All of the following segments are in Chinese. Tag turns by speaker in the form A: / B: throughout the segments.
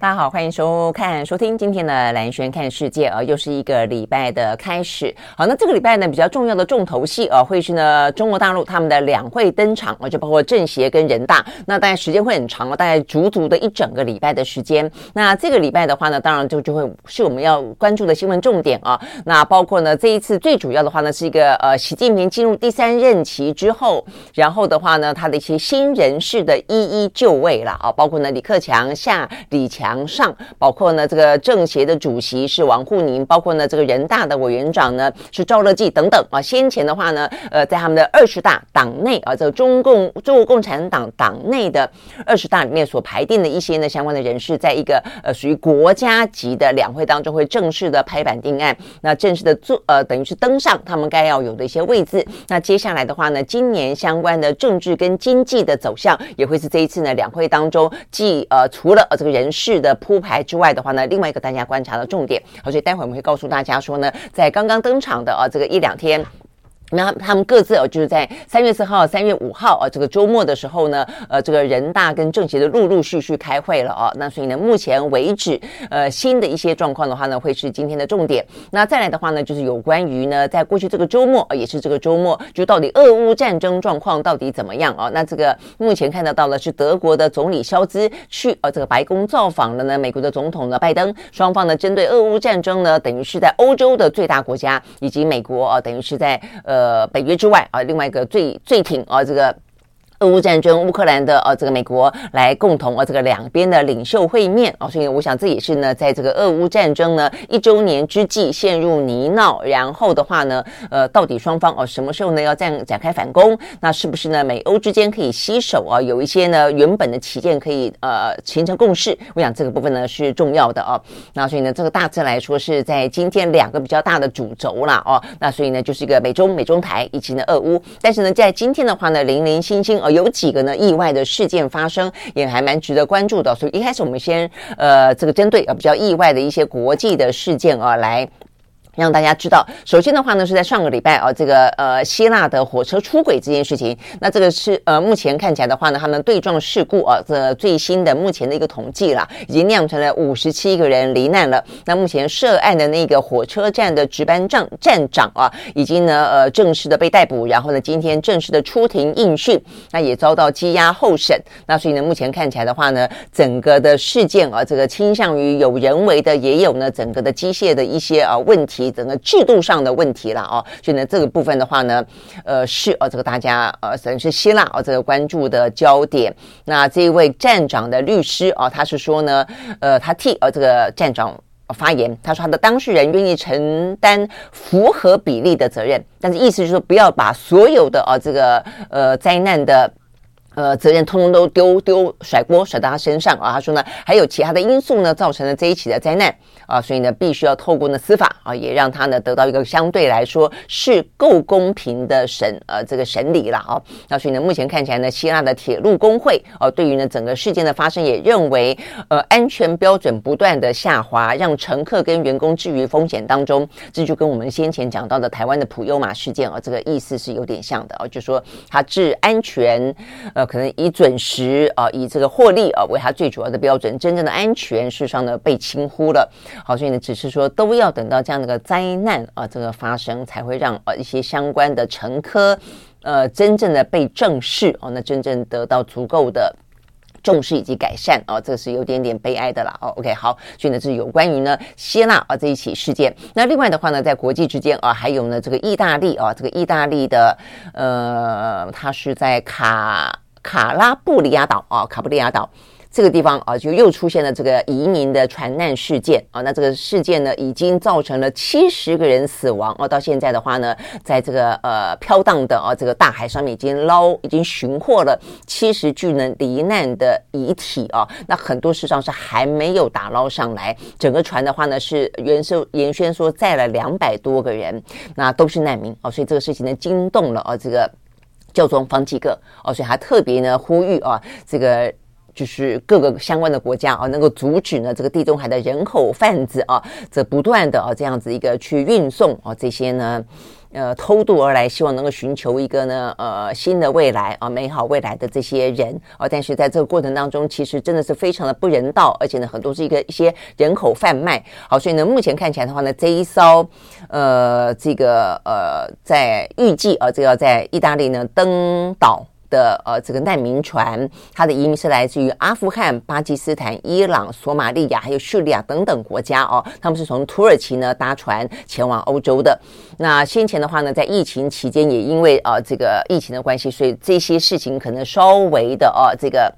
A: 大家好，欢迎收看、收听今天的蓝轩看世界啊，又是一个礼拜的开始。好，那这个礼拜呢，比较重要的重头戏啊，会是呢中国大陆他们的两会登场啊，就包括政协跟人大。那大概时间会很长了，大概足足的一整个礼拜的时间。那这个礼拜的话呢，当然就就会是我们要关注的新闻重点啊。那包括呢这一次最主要的话呢，是一个呃习近平进入第三任期之后，然后的话呢，他的一些新人士的一一就位了啊，包括呢李克强下李强。上包括呢，这个政协的主席是王沪宁，包括呢，这个人大的委员长呢是赵乐际等等啊。先前的话呢，呃，在他们的二十大党内啊，这个中共中国共产党党内的二十大里面所排定的一些呢相关的人士，在一个呃属于国家级的两会当中，会正式的拍板定案，那正式的做呃等于是登上他们该要有的一些位置。那接下来的话呢，今年相关的政治跟经济的走向，也会是这一次呢两会当中，既呃除了呃这个人事。的铺排之外的话呢，另外一个大家观察的重点，好，所以待会我们会告诉大家说呢，在刚刚登场的啊这个一两天。那他们各自哦，就是在三月四号、三月五号啊，这个周末的时候呢，呃，这个人大跟政协的陆陆续续开会了啊。那所以呢，目前为止，呃，新的一些状况的话呢，会是今天的重点。那再来的话呢，就是有关于呢，在过去这个周末，也是这个周末，就到底俄乌战争状况到底怎么样啊？那这个目前看得到的是德国的总理肖兹去呃这个白宫造访了呢，美国的总统呢拜登，双方呢针对俄乌战争呢，等于是在欧洲的最大国家以及美国啊，等于是在呃。呃，北约之外啊，另外一个最最挺啊，这个。俄乌战争，乌克兰的呃这个美国来共同呃这个两边的领袖会面啊，所以我想这也是呢，在这个俄乌战争呢一周年之际陷入泥淖，然后的话呢，呃，到底双方哦什么时候呢要这样展开反攻？那是不是呢美欧之间可以携手啊？有一些呢原本的旗舰可以呃形成共识？我想这个部分呢是重要的哦。那所以呢，这个大致来说是在今天两个比较大的主轴啦哦。那所以呢，就是一个美中美中台以及呢俄乌，但是呢，在今天的话呢，零零星星哦。有几个呢意外的事件发生，也还蛮值得关注的。所以一开始我们先呃，这个针对呃比较意外的一些国际的事件啊来。让大家知道，首先的话呢，是在上个礼拜啊，这个呃希腊的火车出轨这件事情，那这个是呃目前看起来的话呢，他们对撞事故啊，这最新的目前的一个统计啦，已经酿成了五十七个人罹难了。那目前涉案的那个火车站的值班站站长啊，已经呢呃正式的被逮捕，然后呢今天正式的出庭应讯，那也遭到羁押候审。那所以呢，目前看起来的话呢，整个的事件啊，这个倾向于有人为的，也有呢整个的机械的一些啊问题。整个制度上的问题了哦，所以呢，这个部分的话呢，呃，是呃，这个大家呃，算是希腊哦，这个关注的焦点。那这一位站长的律师啊，他是说呢，呃，他替呃这个站长发言，他说他的当事人愿意承担符合比例的责任，但是意思就是说，不要把所有的呃这个呃灾难的。呃，责任通通都丢丢甩锅甩到他身上啊！他说呢，还有其他的因素呢，造成了这一起的灾难啊，所以呢，必须要透过呢司法啊，也让他呢得到一个相对来说是够公平的审呃这个审理了啊。那所以呢，目前看起来呢，希腊的铁路工会哦、啊，对于呢整个事件的发生，也认为呃安全标准不断的下滑，让乘客跟员工置于风险当中。这就跟我们先前讲到的台湾的普悠玛事件啊，这个意思是有点像的啊，就说它治安全。呃，可能以准时啊、以这个获利啊、为它最主要的标准，真正的安全事实上呢被轻忽了。好，所以呢，只是说都要等到这样的个灾难啊、这个发生，才会让呃一些相关的乘客呃真正的被正视哦，那真正得到足够的重视以及改善啊、这是有点点悲哀的啦。哦，OK，好，所以呢，这是有关于呢希腊啊这一起事件。那另外的话呢，在国际之间啊，还有呢这个意大利啊，这个意大利的呃，它是在卡。卡拉布里亚岛啊，卡布里亚岛这个地方啊，就又出现了这个移民的船难事件啊。那这个事件呢，已经造成了七十个人死亡啊。到现在的话呢，在这个呃飘荡的啊这个大海上面，已经捞已经寻获了七十具呢罹难的遗体啊。那很多事实上是还没有打捞上来。整个船的话呢，是原说原先说载了两百多个人，那都是难民啊。所以这个事情呢，惊动了啊这个。教宗方几个哦，所以他特别呢呼吁啊，这个就是各个相关的国家啊，能够阻止呢这个地中海的人口贩子啊，这不断的啊这样子一个去运送啊这些呢。呃，偷渡而来，希望能够寻求一个呢，呃，新的未来啊，美好未来的这些人啊，但是在这个过程当中，其实真的是非常的不人道，而且呢，很多是一个一些人口贩卖。好，所以呢，目前看起来的话呢，这一艘呃，这个呃，在预计啊，这个要在意大利呢登岛。的呃，这个难民船，它的移民是来自于阿富汗、巴基斯坦、伊朗、索马利亚还有叙利亚等等国家哦。他们是从土耳其呢搭船前往欧洲的。那先前的话呢，在疫情期间，也因为呃这个疫情的关系，所以这些事情可能稍微的呃这个。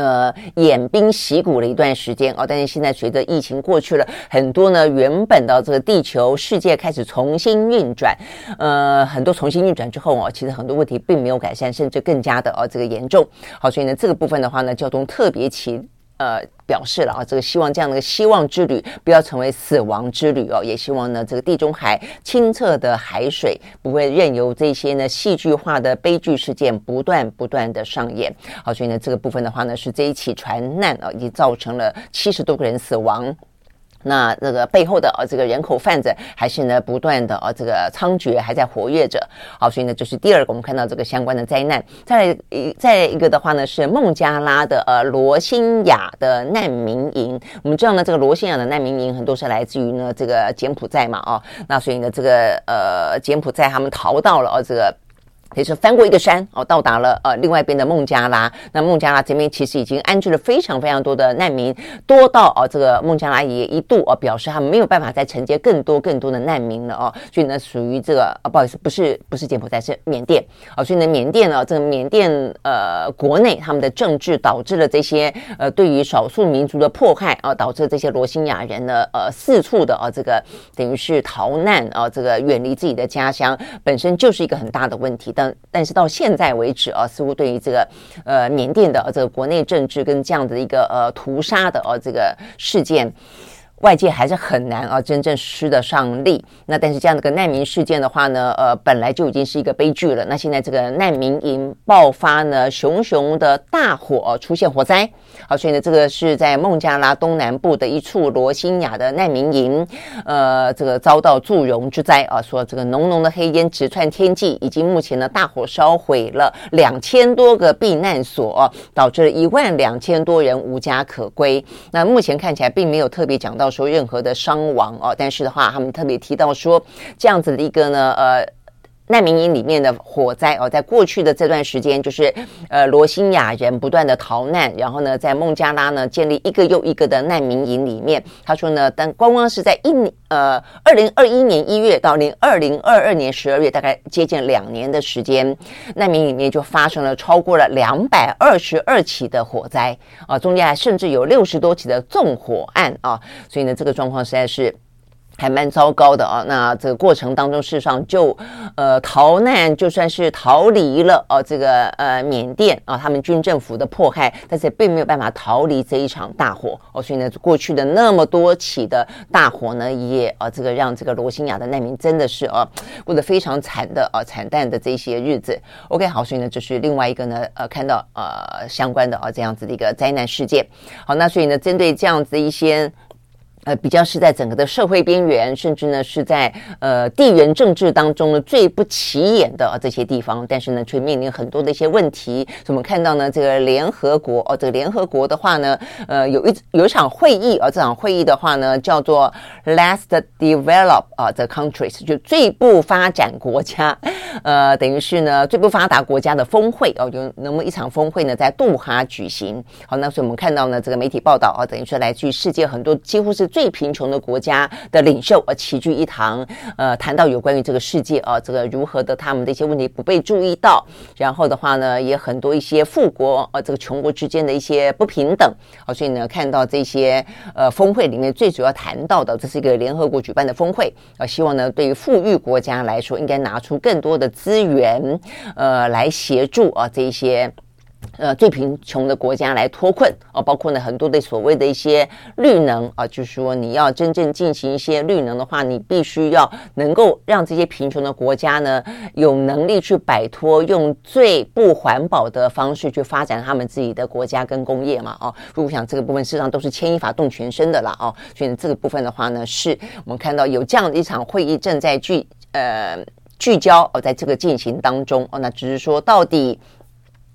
A: 呃，偃兵息鼓了一段时间哦，但是现在随着疫情过去了，很多呢原本的这个地球世界开始重新运转，呃，很多重新运转之后哦，其实很多问题并没有改善，甚至更加的哦这个严重。好，所以呢这个部分的话呢，交通特别起。呃，表示了啊，这个希望这样的一个希望之旅不要成为死亡之旅哦，也希望呢，这个地中海清澈的海水不会任由这些呢戏剧化的悲剧事件不断不断的上演。好，所以呢，这个部分的话呢，是这一起船难啊，已经造成了七十多个人死亡。那这个背后的呃这个人口贩子还是呢不断的呃这个猖獗，还在活跃着。好，所以呢，就是第二个我们看到这个相关的灾难。再来一再一个的话呢，是孟加拉的呃罗兴亚的难民营。我们知道呢，这个罗兴亚的难民营很多是来自于呢这个柬埔寨嘛，哦，那所以呢，这个呃柬埔寨他们逃到了这个。也是翻过一个山哦，到达了呃另外一边的孟加拉。那孟加拉这边其实已经安置了非常非常多的难民，多到哦这个孟加拉也一度哦表示他们没有办法再承接更多更多的难民了哦。所以呢，属于这个啊不好意思，不是不是柬埔寨，是缅甸哦。所以呢，缅甸呢这个缅甸呃国内他们的政治导致了这些呃对于少数民族的迫害啊，导致这些罗兴亚人呢呃四处的啊这个等于是逃难啊，这个远离自己的家乡，本身就是一个很大的问题。但是到现在为止啊，似乎对于这个呃缅甸的这个国内政治跟这样的一个呃屠杀的呃这个事件。外界还是很难啊，真正施得上力。那但是这样的个难民事件的话呢，呃，本来就已经是一个悲剧了。那现在这个难民营爆发呢，熊熊的大火，出现火灾。好，所以呢，这个是在孟加拉东南部的一处罗兴亚的难民营，呃，这个遭到祝融之灾啊，说这个浓浓的黑烟直窜天际，以及目前呢，大火烧毁了两千多个避难所，导致了一万两千多人无家可归。那目前看起来并没有特别讲到。说任何的伤亡哦，但是的话，他们特别提到说，这样子的一个呢，呃。难民营里面的火灾哦，在过去的这段时间，就是呃罗兴亚人不断的逃难，然后呢，在孟加拉呢建立一个又一个的难民营里面。他说呢，但光光是在一呃二零二一年一月到零二零二二年十二月，大概接近两年的时间，难民营里面就发生了超过了两百二十二起的火灾啊，中间还甚至有六十多起的纵火案啊，所以呢，这个状况实在是。还蛮糟糕的啊！那这个过程当中，事实上就呃逃难，就算是逃离了哦，这个呃缅甸啊，他们军政府的迫害，但是也并没有办法逃离这一场大火哦。所以呢，过去的那么多起的大火呢，也啊这个让这个罗兴亚的难民真的是啊过得非常惨的啊惨淡的这些日子。OK，好，所以呢，这是另外一个呢呃看到呃相关的啊这样子的一个灾难事件。好，那所以呢，针对这样子的一些。呃，比较是在整个的社会边缘，甚至呢是在呃地缘政治当中呢最不起眼的这些地方，但是呢却面临很多的一些问题。所以我们看到呢，这个联合国哦，这个联合国的话呢，呃，有一有一场会议啊、哦，这场会议的话呢叫做 Last Develop 啊，The Countries，就最不发展国家，呃，等于是呢最不发达国家的峰会哦，有那么一场峰会呢在杜哈举行。好，那所以我们看到呢这个媒体报道啊，等于说来自于世界很多几乎是。最贫穷的国家的领袖呃齐聚一堂，呃，谈到有关于这个世界啊，这个如何的他们的一些问题不被注意到，然后的话呢，也很多一些富国呃这个穷国之间的一些不平等啊，所以呢，看到这些呃峰会里面最主要谈到的，这是一个联合国举办的峰会啊，希望呢，对于富裕国家来说，应该拿出更多的资源，呃，来协助啊这一些。呃，最贫穷的国家来脱困哦，包括呢很多的所谓的一些绿能啊，就是说你要真正进行一些绿能的话，你必须要能够让这些贫穷的国家呢有能力去摆脱用最不环保的方式去发展他们自己的国家跟工业嘛哦，如果想这个部分事实上都是牵一发动全身的啦哦，所以这个部分的话呢，是我们看到有这样的一场会议正在聚呃聚焦哦，在这个进行当中哦，那只是说到底。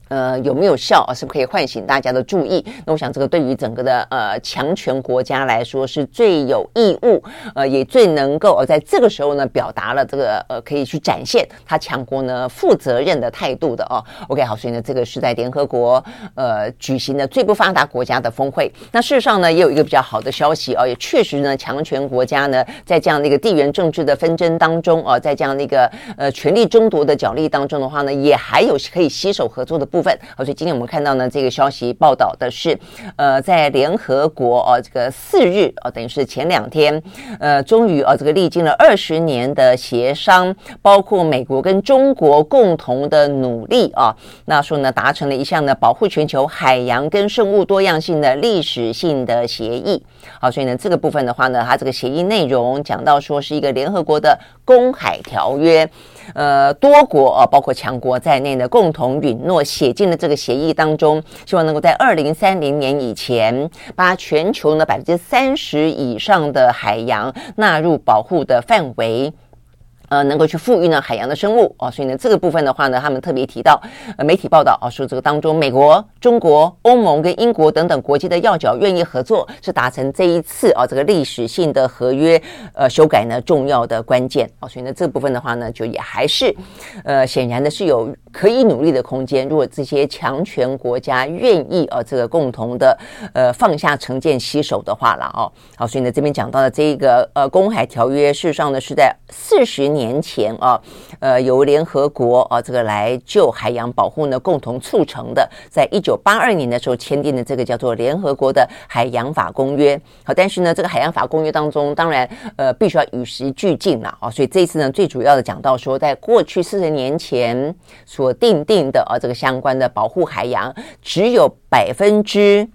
A: 呃，有没有效啊？是不是可以唤醒大家的注意？那我想，这个对于整个的呃强权国家来说，是最有义务，呃，也最能够呃在这个时候呢，表达了这个呃可以去展现他强国呢负责任的态度的哦。OK，好，所以呢，这个是在联合国呃举行的最不发达国家的峰会。那事实上呢，也有一个比较好的消息哦，也确实呢，强权国家呢在这样的一个地缘政治的纷争当中啊，在这样的一个呃权力争夺的角力当中的话呢，也还有可以携手合作的。部分，好，所以今天我们看到呢，这个消息报道的是，呃，在联合国哦，这个四日哦，等于是前两天，呃，终于哦，这个历经了二十年的协商，包括美国跟中国共同的努力啊，那说呢，达成了一项呢，保护全球海洋跟生物多样性的历史性的协议。好，所以呢，这个部分的话呢，它这个协议内容讲到说是一个联合国的公海条约。呃，多国啊，包括强国在内呢，共同允诺写进了这个协议当中，希望能够在二零三零年以前，把全球呢百分之三十以上的海洋纳入保护的范围。呃，能够去富裕呢海洋的生物哦，所以呢这个部分的话呢，他们特别提到，呃，媒体报道啊，说这个当中，美国、中国、欧盟跟英国等等国际的要角愿意合作，是达成这一次啊这个历史性的合约呃修改呢重要的关键。哦，所以呢这部分的话呢，就也还是呃显然的是有可以努力的空间。如果这些强权国家愿意啊这个共同的呃放下成见携手的话了哦，好，所以呢这边讲到的这个呃公海条约，事实上呢是在四十年。年前啊，呃，由联合国啊这个来就海洋保护呢共同促成的，在一九八二年的时候签订的这个叫做联合国的海洋法公约。好，但是呢，这个海洋法公约当中，当然呃必须要与时俱进了啊。所以这一次呢，最主要的讲到说，在过去四十年前所所定定的啊这个相关的保护海洋，只有百分之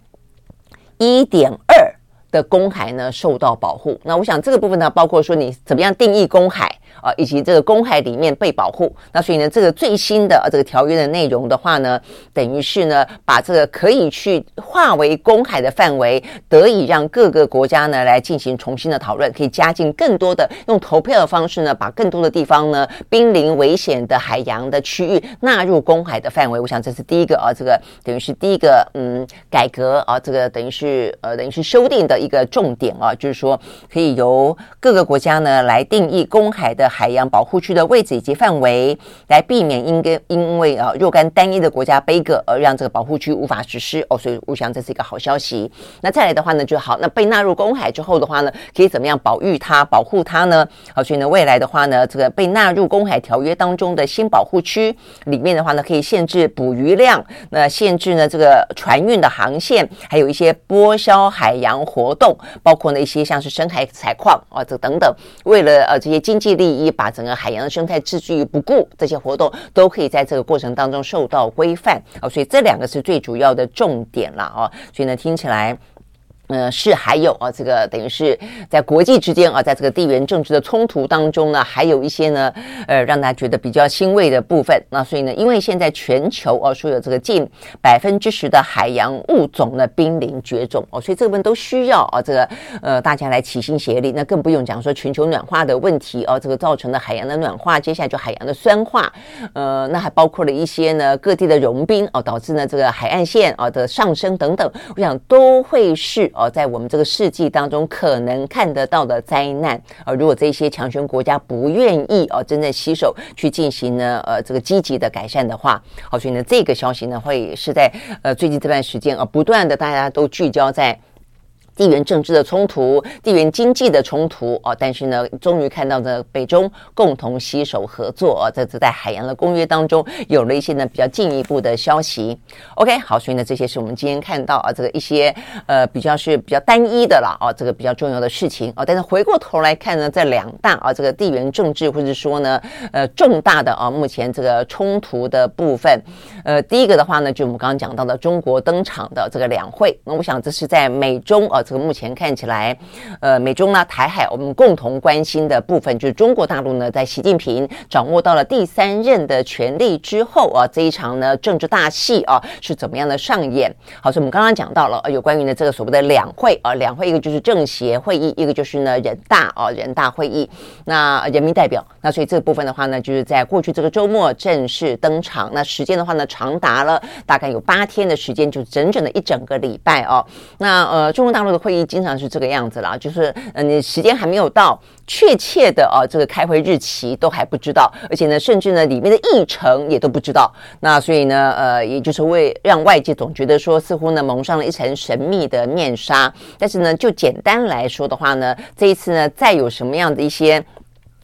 A: 一点二的公海呢受到保护。那我想这个部分呢，包括说你怎么样定义公海。啊，以及这个公海里面被保护，那所以呢，这个最新的这个条约的内容的话呢，等于是呢，把这个可以去划为公海的范围，得以让各个国家呢来进行重新的讨论，可以加进更多的用投票的方式呢，把更多的地方呢，濒临危险的海洋的区域纳入公海的范围。我想这是第一个啊，这个等于是第一个嗯改革啊，这个等于是呃等于是修订的一个重点啊，就是说可以由各个国家呢来定义公海的。海洋保护区的位置以及范围，来避免因跟因为啊若干单一的国家杯葛而让这个保护区无法实施哦，所以我想这是一个好消息。那再来的话呢，就好，那被纳入公海之后的话呢，可以怎么样保育它、保护它呢？好，所以呢，未来的话呢，这个被纳入公海条约当中的新保护区里面的话呢，可以限制捕鱼量，那限制呢这个船运的航线，还有一些剥削海洋活动，包括呢一些像是深海采矿啊这等等，为了呃这些经济利益第。一把整个海洋的生态置之于不顾，这些活动都可以在这个过程当中受到规范啊，所以这两个是最主要的重点了啊，所以呢，听起来。呃，是还有啊，这个等于是在国际之间啊，在这个地缘政治的冲突当中呢，还有一些呢，呃，让大家觉得比较欣慰的部分。那所以呢，因为现在全球啊，说有这个近百分之十的海洋物种呢濒临绝种哦，所以这部分都需要啊，这个呃大家来齐心协力。那更不用讲说全球暖化的问题哦，这个造成的海洋的暖化，接下来就海洋的酸化，呃，那还包括了一些呢各地的融冰哦，导致呢这个海岸线啊的上升等等，我想都会是。哦，在我们这个世纪当中，可能看得到的灾难，呃，如果这些强权国家不愿意哦，真正携手去进行呢，呃，这个积极的改善的话，好，所以呢，这个消息呢，会是在呃最近这段时间啊，不断的大家都聚焦在。地缘政治的冲突、地缘经济的冲突哦，但是呢，终于看到呢，北中共同携手合作啊，这次在海洋的公约当中有了一些呢比较进一步的消息。OK，好，所以呢，这些是我们今天看到啊，这个一些呃比较是比较单一的了啊，这个比较重要的事情啊。但是回过头来看呢，在两大啊这个地缘政治或者说呢呃重大的啊目前这个冲突的部分，呃，第一个的话呢，就我们刚刚讲到的中国登场的这个两会，那我想这是在美中啊。这个目前看起来，呃，美中呢，台海，我们共同关心的部分，就是中国大陆呢，在习近平掌握到了第三任的权力之后啊，这一场呢政治大戏啊，是怎么样的上演？好，所以我们刚刚讲到了，呃，有关于呢这个所谓的两会啊，两会一个就是政协会议，一个就是呢人大啊，人大会议，那人民代表，那所以这个部分的话呢，就是在过去这个周末正式登场，那时间的话呢，长达了大概有八天的时间，就整整的一整个礼拜哦，那呃，中国大陆的。会议经常是这个样子啦，就是嗯，你时间还没有到，确切的哦，这个开会日期都还不知道，而且呢，甚至呢，里面的议程也都不知道。那所以呢，呃，也就是为让外界总觉得说，似乎呢蒙上了一层神秘的面纱。但是呢，就简单来说的话呢，这一次呢，再有什么样的一些。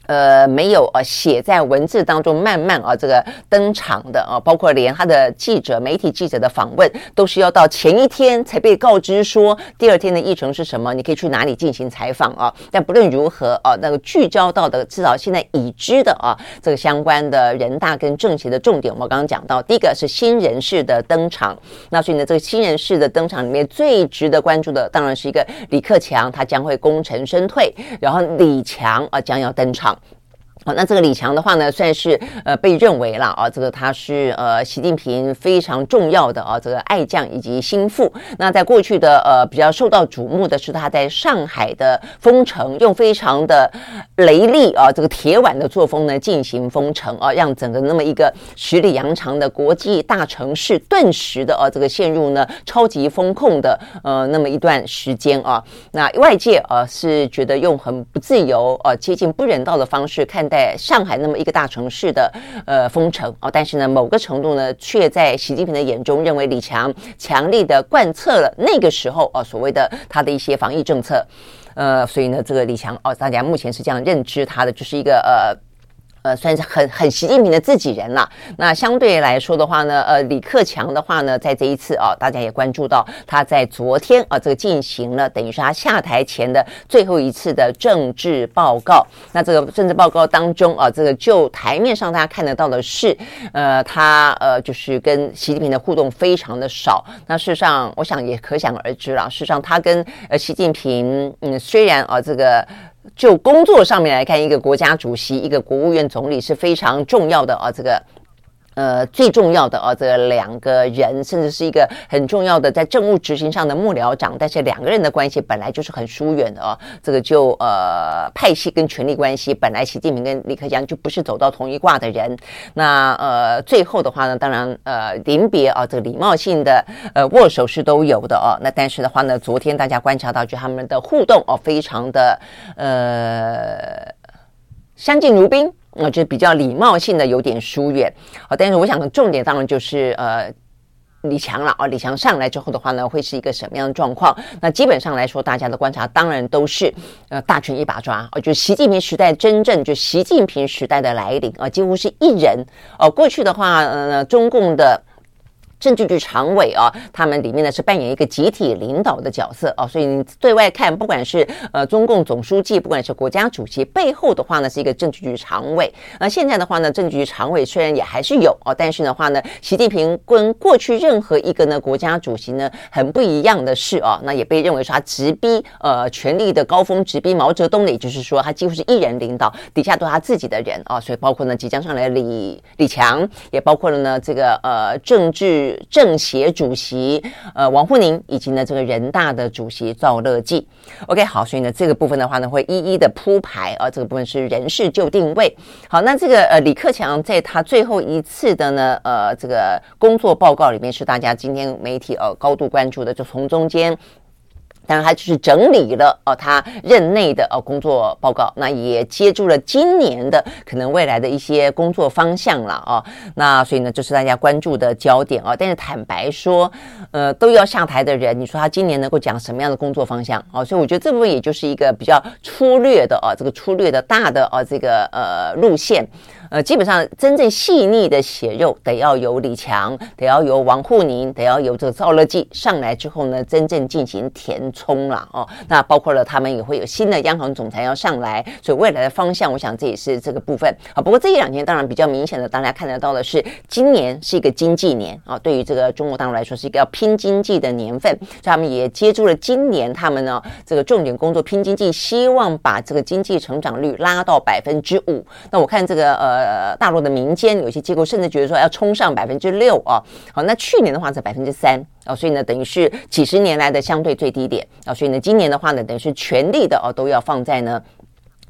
A: 呃，没有呃，写在文字当中慢慢啊，这个登场的啊，包括连他的记者、媒体记者的访问，都是要到前一天才被告知说第二天的议程是什么，你可以去哪里进行采访啊。但不论如何啊，那个聚焦到的至少现在已知的啊，这个相关的人大跟政协的重点，我们刚刚讲到，第一个是新人士的登场。那所以呢，这个新人士的登场里面最值得关注的，当然是一个李克强，他将会功成身退，然后李强啊将要登场。好，那这个李强的话呢，算是呃被认为了啊，这个他是呃习近平非常重要的啊这个爱将以及心腹。那在过去的呃比较受到瞩目的是他在上海的封城，用非常的雷厉啊这个铁腕的作风呢进行封城啊，让整个那么一个十里洋场的国际大城市顿时的啊这个陷入呢超级封控的呃那么一段时间啊。那外界啊是觉得用很不自由啊接近不人道的方式看待。在上海那么一个大城市的呃封城哦，但是呢，某个程度呢，却在习近平的眼中认为李强强力的贯彻了那个时候哦所谓的他的一些防疫政策，呃，所以呢，这个李强哦，大家目前是这样认知他的，就是一个呃。呃，算是很很习近平的自己人了。那相对来说的话呢，呃，李克强的话呢，在这一次啊，大家也关注到他在昨天啊，这个进行了等于是他下台前的最后一次的政治报告。那这个政治报告当中啊，这个就台面上大家看得到的是，呃，他呃就是跟习近平的互动非常的少。那事实上，我想也可想而知了。事实上，他跟呃习近平，嗯，虽然啊这个。就工作上面来看，一个国家主席，一个国务院总理是非常重要的啊，这个。呃，最重要的哦，这两个人，甚至是一个很重要的在政务执行上的幕僚长，但是两个人的关系本来就是很疏远的哦。这个就呃派系跟权力关系，本来习近平跟李克强就不是走到同一挂的人。那呃最后的话呢，当然呃临别啊，这个礼貌性的呃握手是都有的哦。那但是的话呢，昨天大家观察到，就他们的互动哦，非常的呃相敬如宾。那就比较礼貌性的有点疏远，好，但是我想重点当然就是呃李强了啊，李强上来之后的话呢，会是一个什么样的状况？那基本上来说，大家的观察当然都是呃大权一把抓，就习近平时代真正就习近平时代的来临啊，几乎是一人哦。过去的话，呃，中共的。政治局常委啊，他们里面呢是扮演一个集体领导的角色啊，所以你对外看，不管是呃中共总书记，不管是国家主席，背后的话呢是一个政治局常委。那现在的话呢，政治局常委虽然也还是有哦，但是的话呢，习近平跟过去任何一个呢国家主席呢很不一样的是啊，那也被认为说他直逼呃权力的高峰，直逼毛泽东的，也就是说他几乎是一人领导，底下都是他自己的人啊，所以包括呢即将上来的李李强，也包括了呢这个呃政治。政协主席呃王沪宁以及呢这个人大的主席赵乐际，OK 好，所以呢这个部分的话呢会一一的铺排啊，这个部分是人事就定位。好，那这个呃李克强在他最后一次的呢呃这个工作报告里面是大家今天媒体呃高度关注的，就从中间。当然，他就是整理了哦，他任内的哦工作报告，那也接住了今年的可能未来的一些工作方向了哦。那所以呢，这是大家关注的焦点哦。但是坦白说，呃，都要下台的人，你说他今年能够讲什么样的工作方向哦？所以我觉得这部分也就是一个比较粗略的哦，这个粗略的大的哦，这个呃路线。呃，基本上真正细腻的血肉得要由李强，得要由王沪宁，得要由这个赵乐际上来之后呢，真正进行填充了哦。那包括了他们也会有新的央行总裁要上来，所以未来的方向，我想这也是这个部分啊。不过这一两年当然比较明显的，大家看得到的是，今年是一个经济年啊，对于这个中国大陆来说是一个要拼经济的年份，所以他们也接住了今年他们呢这个重点工作拼经济，希望把这个经济成长率拉到百分之五。那我看这个呃。呃，大陆的民间有些机构甚至觉得说要冲上百分之六啊，好，那去年的话是百分之三啊，所以呢，等于是几十年来的相对最低点啊，所以呢，今年的话呢，等于是全力的哦，都要放在呢。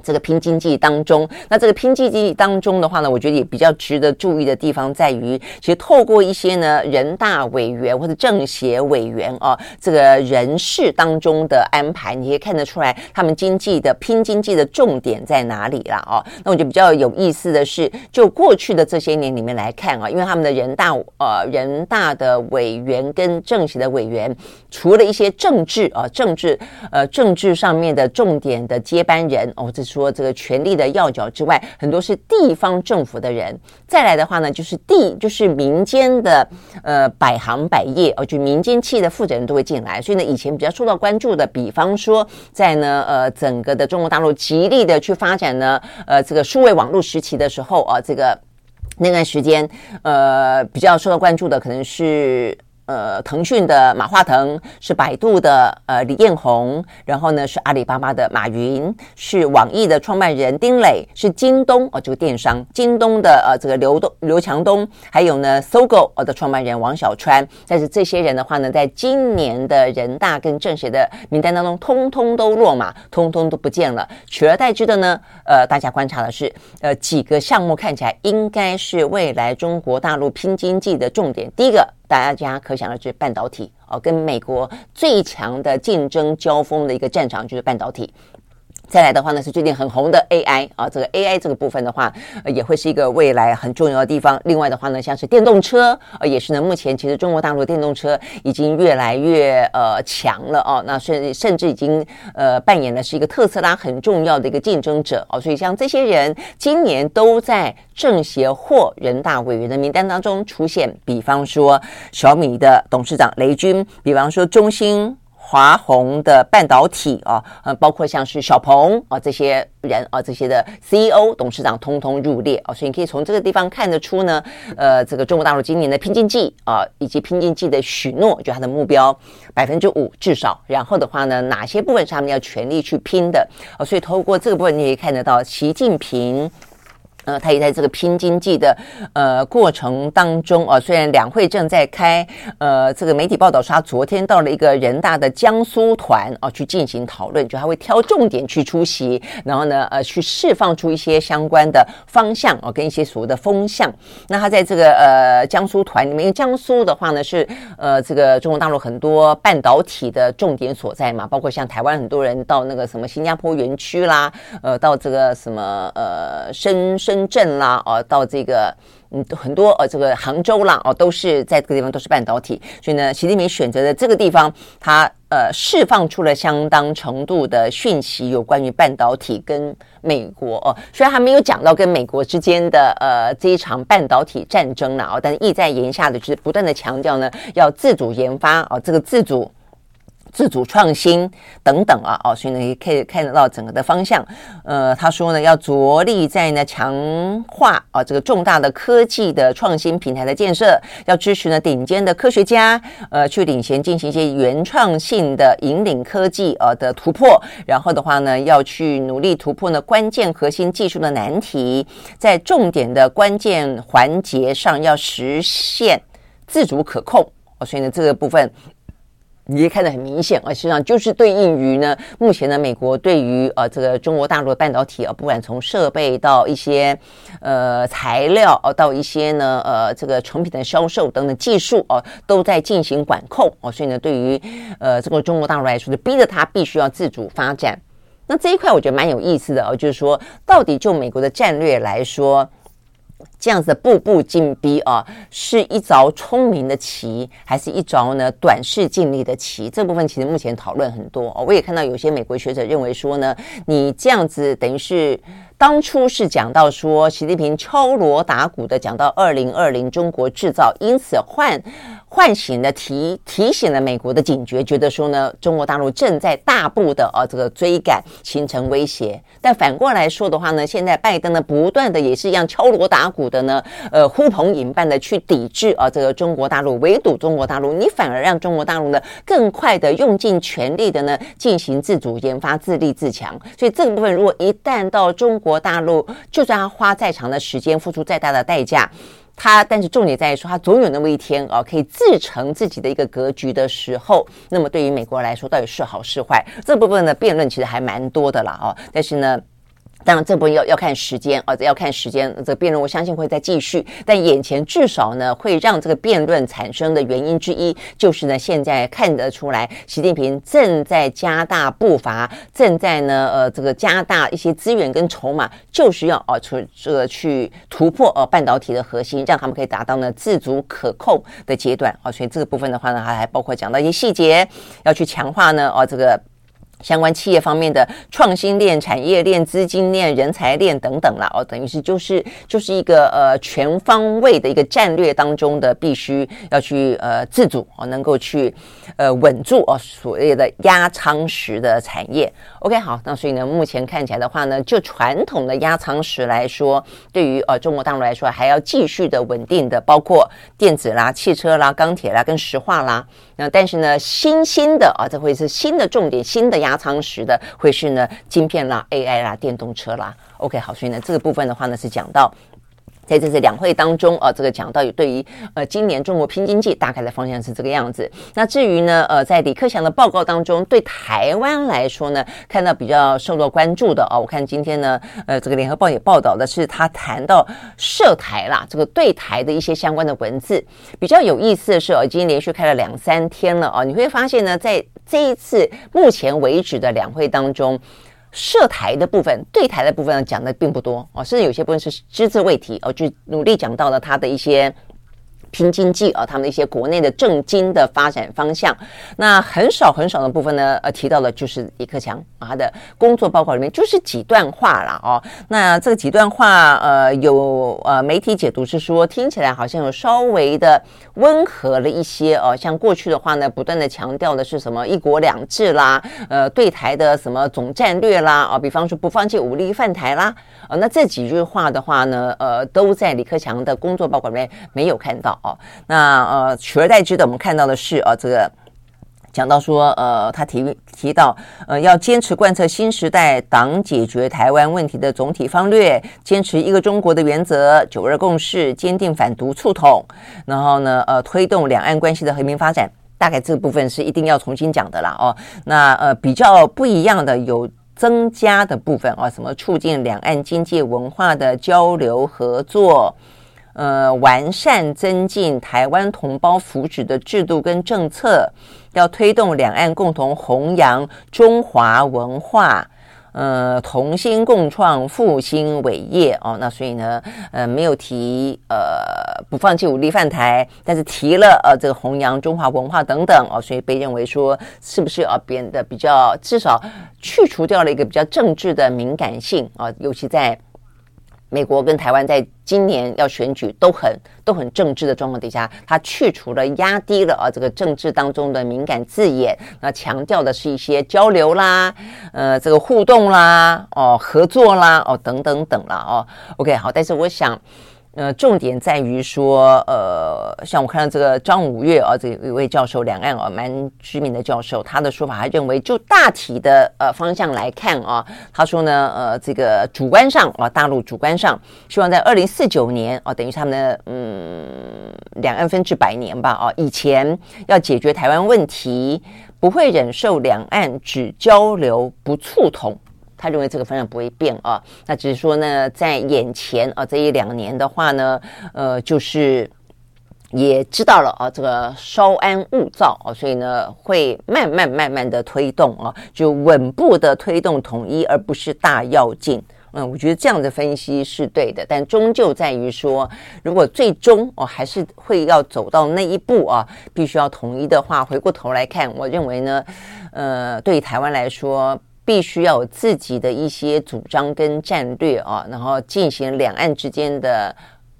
A: 这个拼经济当中，那这个拼经济当中的话呢，我觉得也比较值得注意的地方在于，其实透过一些呢人大委员或者政协委员啊，这个人事当中的安排，你也看得出来他们经济的拼经济的重点在哪里了啊？那我觉得比较有意思的是，就过去的这些年里面来看啊，因为他们的人大呃人大的委员跟政协的委员，除了一些政治啊政治呃政治上面的重点的接班人哦，这是。说这个权力的要角之外，很多是地方政府的人。再来的话呢，就是地，就是民间的呃百行百业哦，就民间企业的负责人都会进来。所以呢，以前比较受到关注的，比方说在呢呃整个的中国大陆极力的去发展呢呃这个数位网络时期的时候啊，这个那段时间呃比较受到关注的可能是。呃，腾讯的马化腾是百度的呃李彦宏，然后呢是阿里巴巴的马云，是网易的创办人丁磊，是京东哦这个电商京东的呃这个刘东刘强东，还有呢搜狗的创办人王小川。但是这些人的话呢，在今年的人大跟政协的名单当中，通通都落马，通通都不见了。取而代之的呢，呃，大家观察的是呃几个项目看起来应该是未来中国大陆拼经济的重点。第一个。大家可想而知，半导体哦，跟美国最强的竞争交锋的一个战场就是半导体。再来的话呢，是最近很红的 AI 啊，这个 AI 这个部分的话，呃，也会是一个未来很重要的地方。另外的话呢，像是电动车，呃，也是呢，目前其实中国大陆电动车已经越来越呃强了哦，那甚甚至已经呃扮演的是一个特斯拉很重要的一个竞争者哦。所以像这些人今年都在政协或人大委员的名单当中出现，比方说小米的董事长雷军，比方说中兴。华虹的半导体啊，呃，包括像是小鹏啊这些人啊，这些的 CEO 董事长通通入列啊，所以你可以从这个地方看得出呢，呃，这个中国大陆今年的拼经济啊，以及拼经济的许诺，就它的目标百分之五至少，然后的话呢，哪些部分是他们要全力去拼的啊？所以透过这个部分，你可以看得到习近平。呃，他也在这个拼经济的呃过程当中啊、呃，虽然两会正在开，呃，这个媒体报道说他昨天到了一个人大的江苏团啊、去进行讨论，就他会挑重点去出席，然后呢，呃，去释放出一些相关的方向哦、跟一些所谓的风向。那他在这个呃江苏团里面，因为江苏的话呢是呃这个中国大陆很多半导体的重点所在嘛，包括像台湾很多人到那个什么新加坡园区啦，呃，到这个什么呃深深。深圳啦，哦，到这个嗯，很多呃，这个杭州啦，哦，都是在这个地方都是半导体，所以呢，习近平选择的这个地方，他呃释放出了相当程度的讯息，有关于半导体跟美国哦，虽然还没有讲到跟美国之间的呃这一场半导体战争呢，哦，但是意在言下的就是不断的强调呢，要自主研发哦，这个自主。自主创新等等啊，哦，所以呢，也可以看得到整个的方向。呃，他说呢，要着力在呢强化啊这个重大的科技的创新平台的建设，要支持呢顶尖的科学家，呃，去领衔进行一些原创性的引领科技呃的突破。然后的话呢，要去努力突破呢关键核心技术的难题，在重点的关键环节上要实现自主可控。哦，所以呢，这个部分。你也看得很明显啊，实际上就是对应于呢，目前呢，美国对于呃这个中国大陆的半导体啊，不管从设备到一些呃材料啊，到一些呢呃这个成品的销售等等技术哦，都在进行管控哦，所以呢，对于呃这个中国大陆来说，就逼着他必须要自主发展。那这一块我觉得蛮有意思的哦，就是说，到底就美国的战略来说。这样子步步进逼啊，是一招聪明的棋，还是一招呢短视尽力的棋？这部分其实目前讨论很多。我也看到有些美国学者认为说呢，你这样子等于是。当初是讲到说，习近平敲锣打鼓的讲到二零二零中国制造，因此唤唤醒了提提醒了美国的警觉，觉得说呢，中国大陆正在大步的啊这个追赶，形成威胁。但反过来说的话呢，现在拜登呢不断的也是一样敲锣打鼓的呢，呃呼朋引伴的去抵制啊这个中国大陆，围堵中国大陆，你反而让中国大陆呢更快的用尽全力的呢进行自主研发、自立自强。所以这个部分如果一旦到中国大陆就算他花再长的时间，付出再大的代价，他但是重点在于说，他总有那么一天啊，可以自成自己的一个格局的时候。那么对于美国来说，到底是好是坏？这部分的辩论其实还蛮多的啦。哦。但是呢。当然，这部分要要看时间啊，要看时间。这个辩论我相信会再继续，但眼前至少呢，会让这个辩论产生的原因之一，就是呢，现在看得出来，习近平正在加大步伐，正在呢，呃，这个加大一些资源跟筹码，就是要啊，出这个去突破呃半导体的核心，让他们可以达到呢自主可控的阶段啊。所以这个部分的话呢，还还包括讲到一些细节，要去强化呢，哦，这个。相关企业方面的创新链、产业链、资金链、人才链等等了哦，等于是就是就是一个呃全方位的一个战略当中的必须要去呃自主哦，能够去呃稳住哦所谓的压舱石的产业。OK，好，那所以呢，目前看起来的话呢，就传统的压舱石来说，对于呃中国大陆来说，还要继续的稳定的，包括电子啦、汽车啦、钢铁啦跟石化啦。那但是呢，新兴的啊，这会是新的重点，新的压舱石的会是呢，芯片啦、AI 啦、电动车啦。OK，好，所以呢，这个部分的话呢，是讲到。在这次两会当中，呃，这个讲到有对于呃今年中国拼经济大概的方向是这个样子。那至于呢，呃，在李克强的报告当中，对台湾来说呢，看到比较受到关注的哦，我看今天呢，呃，这个联合报也报道的是他谈到涉台啦，这个对台的一些相关的文字。比较有意思的是哦，已经连续开了两三天了哦，你会发现呢，在这一次目前为止的两会当中。涉台的部分，对台的部分，讲的并不多哦，甚至有些部分是只字未提哦，就努力讲到了他的一些。拼经济啊，他们的一些国内的政经的发展方向，那很少很少的部分呢，呃，提到的就是李克强啊，他的工作报告里面就是几段话了哦。那这几段话，呃，有呃媒体解读是说，听起来好像有稍微的温和了一些哦。像过去的话呢，不断的强调的是什么一国两制啦，呃，对台的什么总战略啦，啊，比方说不放弃武力犯台啦，呃，那这几句话的话呢，呃，都在李克强的工作报告里面没有看到。哦，那呃，取而代之的，我们看到的是，呃，这个讲到说，呃，他提提到，呃，要坚持贯彻新时代党解决台湾问题的总体方略，坚持一个中国的原则，九二共识，坚定反独促统，然后呢，呃，推动两岸关系的和平发展。大概这部分是一定要重新讲的啦，哦，那呃，比较不一样的有增加的部分啊，什么促进两岸经济文化的交流合作。呃，完善增进台湾同胞福祉的制度跟政策，要推动两岸共同弘扬中华文化，呃，同心共创复兴伟业哦。那所以呢，呃，没有提呃不放弃武力犯台，但是提了呃这个弘扬中华文化等等哦，所以被认为说是不是要变得比较至少去除掉了一个比较政治的敏感性啊，尤其在。美国跟台湾在今年要选举都很都很政治的状况底下，他去除了压低了啊这个政治当中的敏感字眼，那强调的是一些交流啦，呃这个互动啦，哦合作啦，哦等等等啦哦，OK 好，但是我想。呃，重点在于说，呃，像我看到这个张五岳啊，这一位教授，两岸啊蛮知名的教授，他的说法，他认为就大体的呃方向来看啊，他说呢，呃，这个主观上啊，大陆主观上希望在二零四九年啊，等于他们的嗯两岸分治百年吧啊，以前要解决台湾问题，不会忍受两岸只交流不促统。他认为这个方向不会变啊，那只是说呢，在眼前啊这一两年的话呢，呃，就是也知道了啊，这个稍安勿躁啊，所以呢，会慢慢慢慢的推动啊，就稳步的推动统一，而不是大跃进。嗯，我觉得这样的分析是对的，但终究在于说，如果最终哦还是会要走到那一步啊，必须要统一的话，回过头来看，我认为呢，呃，对于台湾来说。必须要有自己的一些主张跟战略啊，然后进行两岸之间的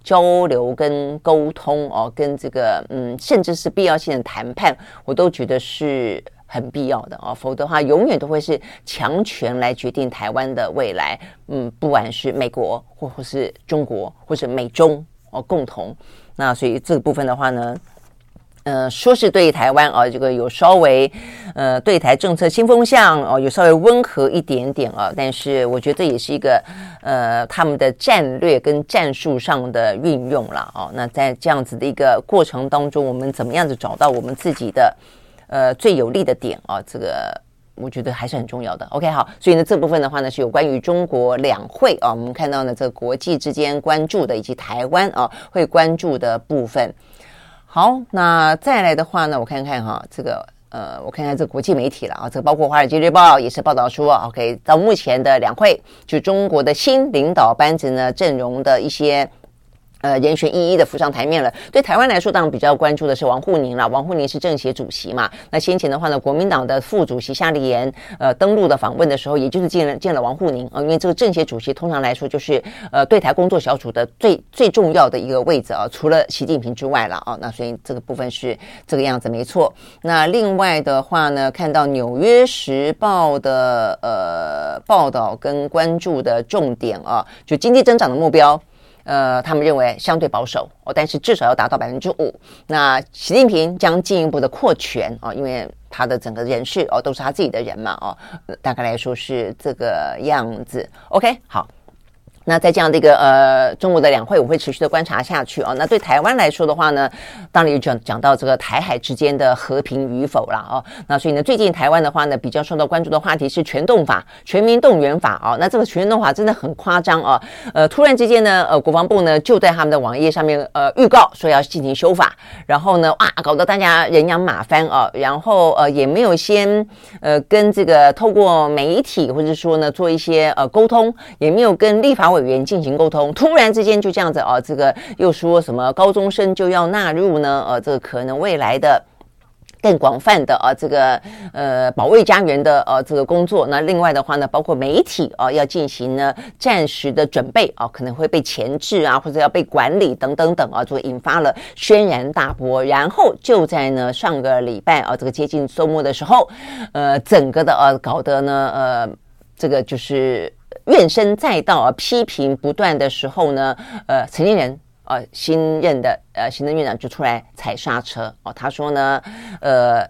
A: 交流跟沟通哦，跟这个嗯，甚至是必要性的谈判，我都觉得是很必要的啊。否则的话，永远都会是强权来决定台湾的未来。嗯，不管是美国或或是中国或是美中哦共同，那所以这个部分的话呢。呃，说是对台湾啊，这个有稍微呃对台政策新风向哦，有稍微温和一点点啊，但是我觉得这也是一个呃他们的战略跟战术上的运用了哦。那在这样子的一个过程当中，我们怎么样子找到我们自己的呃最有利的点啊？这个我觉得还是很重要的。OK，好，所以呢这部分的话呢是有关于中国两会啊，我们看到呢这个国际之间关注的以及台湾啊会关注的部分。好，那再来的话呢，我看看哈，这个呃，我看看这国际媒体了啊，这个包括《华尔街日报》也是报道说，OK，到目前的两会，就中国的新领导班子呢阵容的一些。呃，人选一一的浮上台面了。对台湾来说，当然比较关注的是王沪宁了。王沪宁是政协主席嘛？那先前的话呢，国民党的副主席夏立言，呃，登陆的访问的时候，也就是见了见了王沪宁啊、因为这个政协主席通常来说就是呃对台工作小组的最最重要的一个位置啊，除了习近平之外了啊。那所以这个部分是这个样子，没错。那另外的话呢，看到《纽约时报》的呃报道跟关注的重点啊，就经济增长的目标。呃，他们认为相对保守哦，但是至少要达到百分之五。那习近平将进一步的扩权哦，因为他的整个人事哦都是他自己的人嘛哦，大概来说是这个样子。OK，好。那在这样的一个呃中国的两会，我会持续的观察下去啊。那对台湾来说的话呢，当然也讲讲到这个台海之间的和平与否了啊。那所以呢，最近台湾的话呢，比较受到关注的话题是全动法、全民动员法啊。那这个全动法真的很夸张啊。呃，突然之间呢，呃，国防部呢就在他们的网页上面呃预告说要进行修法，然后呢，哇，搞得大家人仰马翻啊。然后呃也没有先呃跟这个透过媒体或者说呢做一些呃沟通，也没有跟立法委。委员进行沟通，突然之间就这样子啊，这个又说什么高中生就要纳入呢？呃，这个可能未来的更广泛的啊，这个呃保卫家园的呃这个工作。那另外的话呢，包括媒体啊要进行呢暂时的准备啊，可能会被前置啊，或者要被管理等等等啊，就引发了轩然大波。然后就在呢上个礼拜啊，这个接近周末的时候，呃，整个的呃搞得呢呃这个就是。怨声载道啊，批评不断的时候呢，呃，成年人呃，新任的呃行政院长就出来踩刹车哦，他说呢，呃，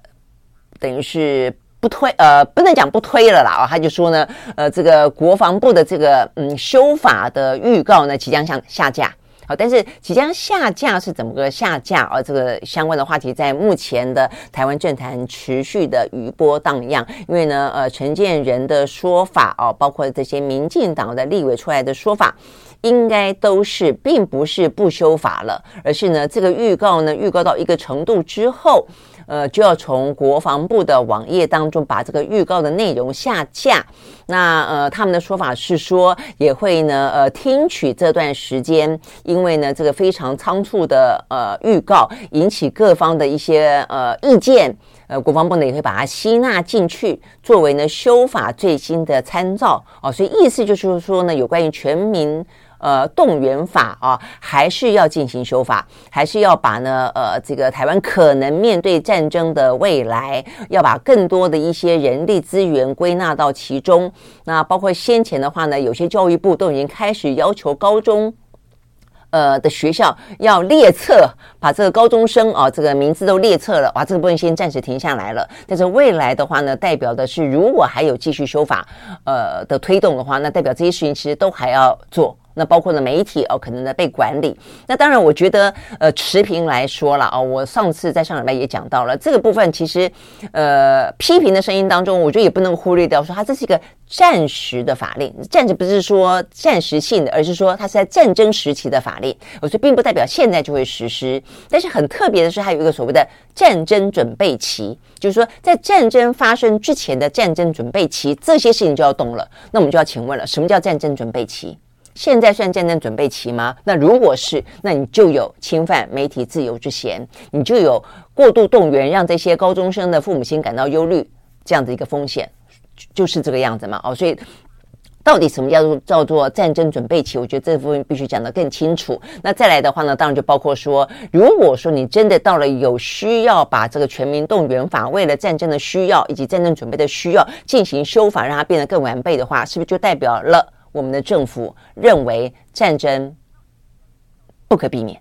A: 等于是不推，呃，不能讲不推了啦，哦，他就说呢，呃，这个国防部的这个嗯修法的预告呢，即将向下架。好，但是即将下架是怎么个下架？而、啊、这个相关的话题在目前的台湾政坛持续的余波荡漾。因为呢，呃，陈建仁的说法哦、包括这些民进党的立委出来的说法，应该都是并不是不修法了，而是呢，这个预告呢，预告到一个程度之后。呃，就要从国防部的网页当中把这个预告的内容下架。那呃，他们的说法是说，也会呢，呃，听取这段时间，因为呢，这个非常仓促的呃预告引起各方的一些呃意见，呃，国防部呢也会把它吸纳进去，作为呢修法最新的参照哦。所以意思就是说呢，有关于全民。呃，动员法啊，还是要进行修法，还是要把呢，呃，这个台湾可能面对战争的未来，要把更多的一些人力资源归纳到其中。那包括先前的话呢，有些教育部都已经开始要求高中。呃的学校要列册，把这个高中生啊这个名字都列册了，哇，这个部分先暂时停下来了。但是未来的话呢，代表的是如果还有继续修法呃的推动的话，那代表这些事情其实都还要做。那包括呢媒体哦，可能呢被管理。那当然，我觉得呃持平来说了啊、哦，我上次在上礼拜也讲到了这个部分，其实呃批评的声音当中，我觉得也不能忽略掉说它这是一个暂时的法令，暂时不是说暂时性的，而是说它是在战争时期的法令，我说并不代表现在就会实施。但是很特别的是，还有一个所谓的战争准备期，就是说在战争发生之前的战争准备期，这些事情就要动了。那我们就要请问了，什么叫战争准备期？现在算战争准备期吗？那如果是，那你就有侵犯媒体自由之嫌，你就有过度动员，让这些高中生的父母亲感到忧虑这样的一个风险，就是这个样子嘛。哦，所以到底什么叫做叫做战争准备期？我觉得这部分必须讲得更清楚。那再来的话呢，当然就包括说，如果说你真的到了有需要把这个全民动员法为了战争的需要以及战争准备的需要进行修法，让它变得更完备的话，是不是就代表了？我们的政府认为战争不可避免，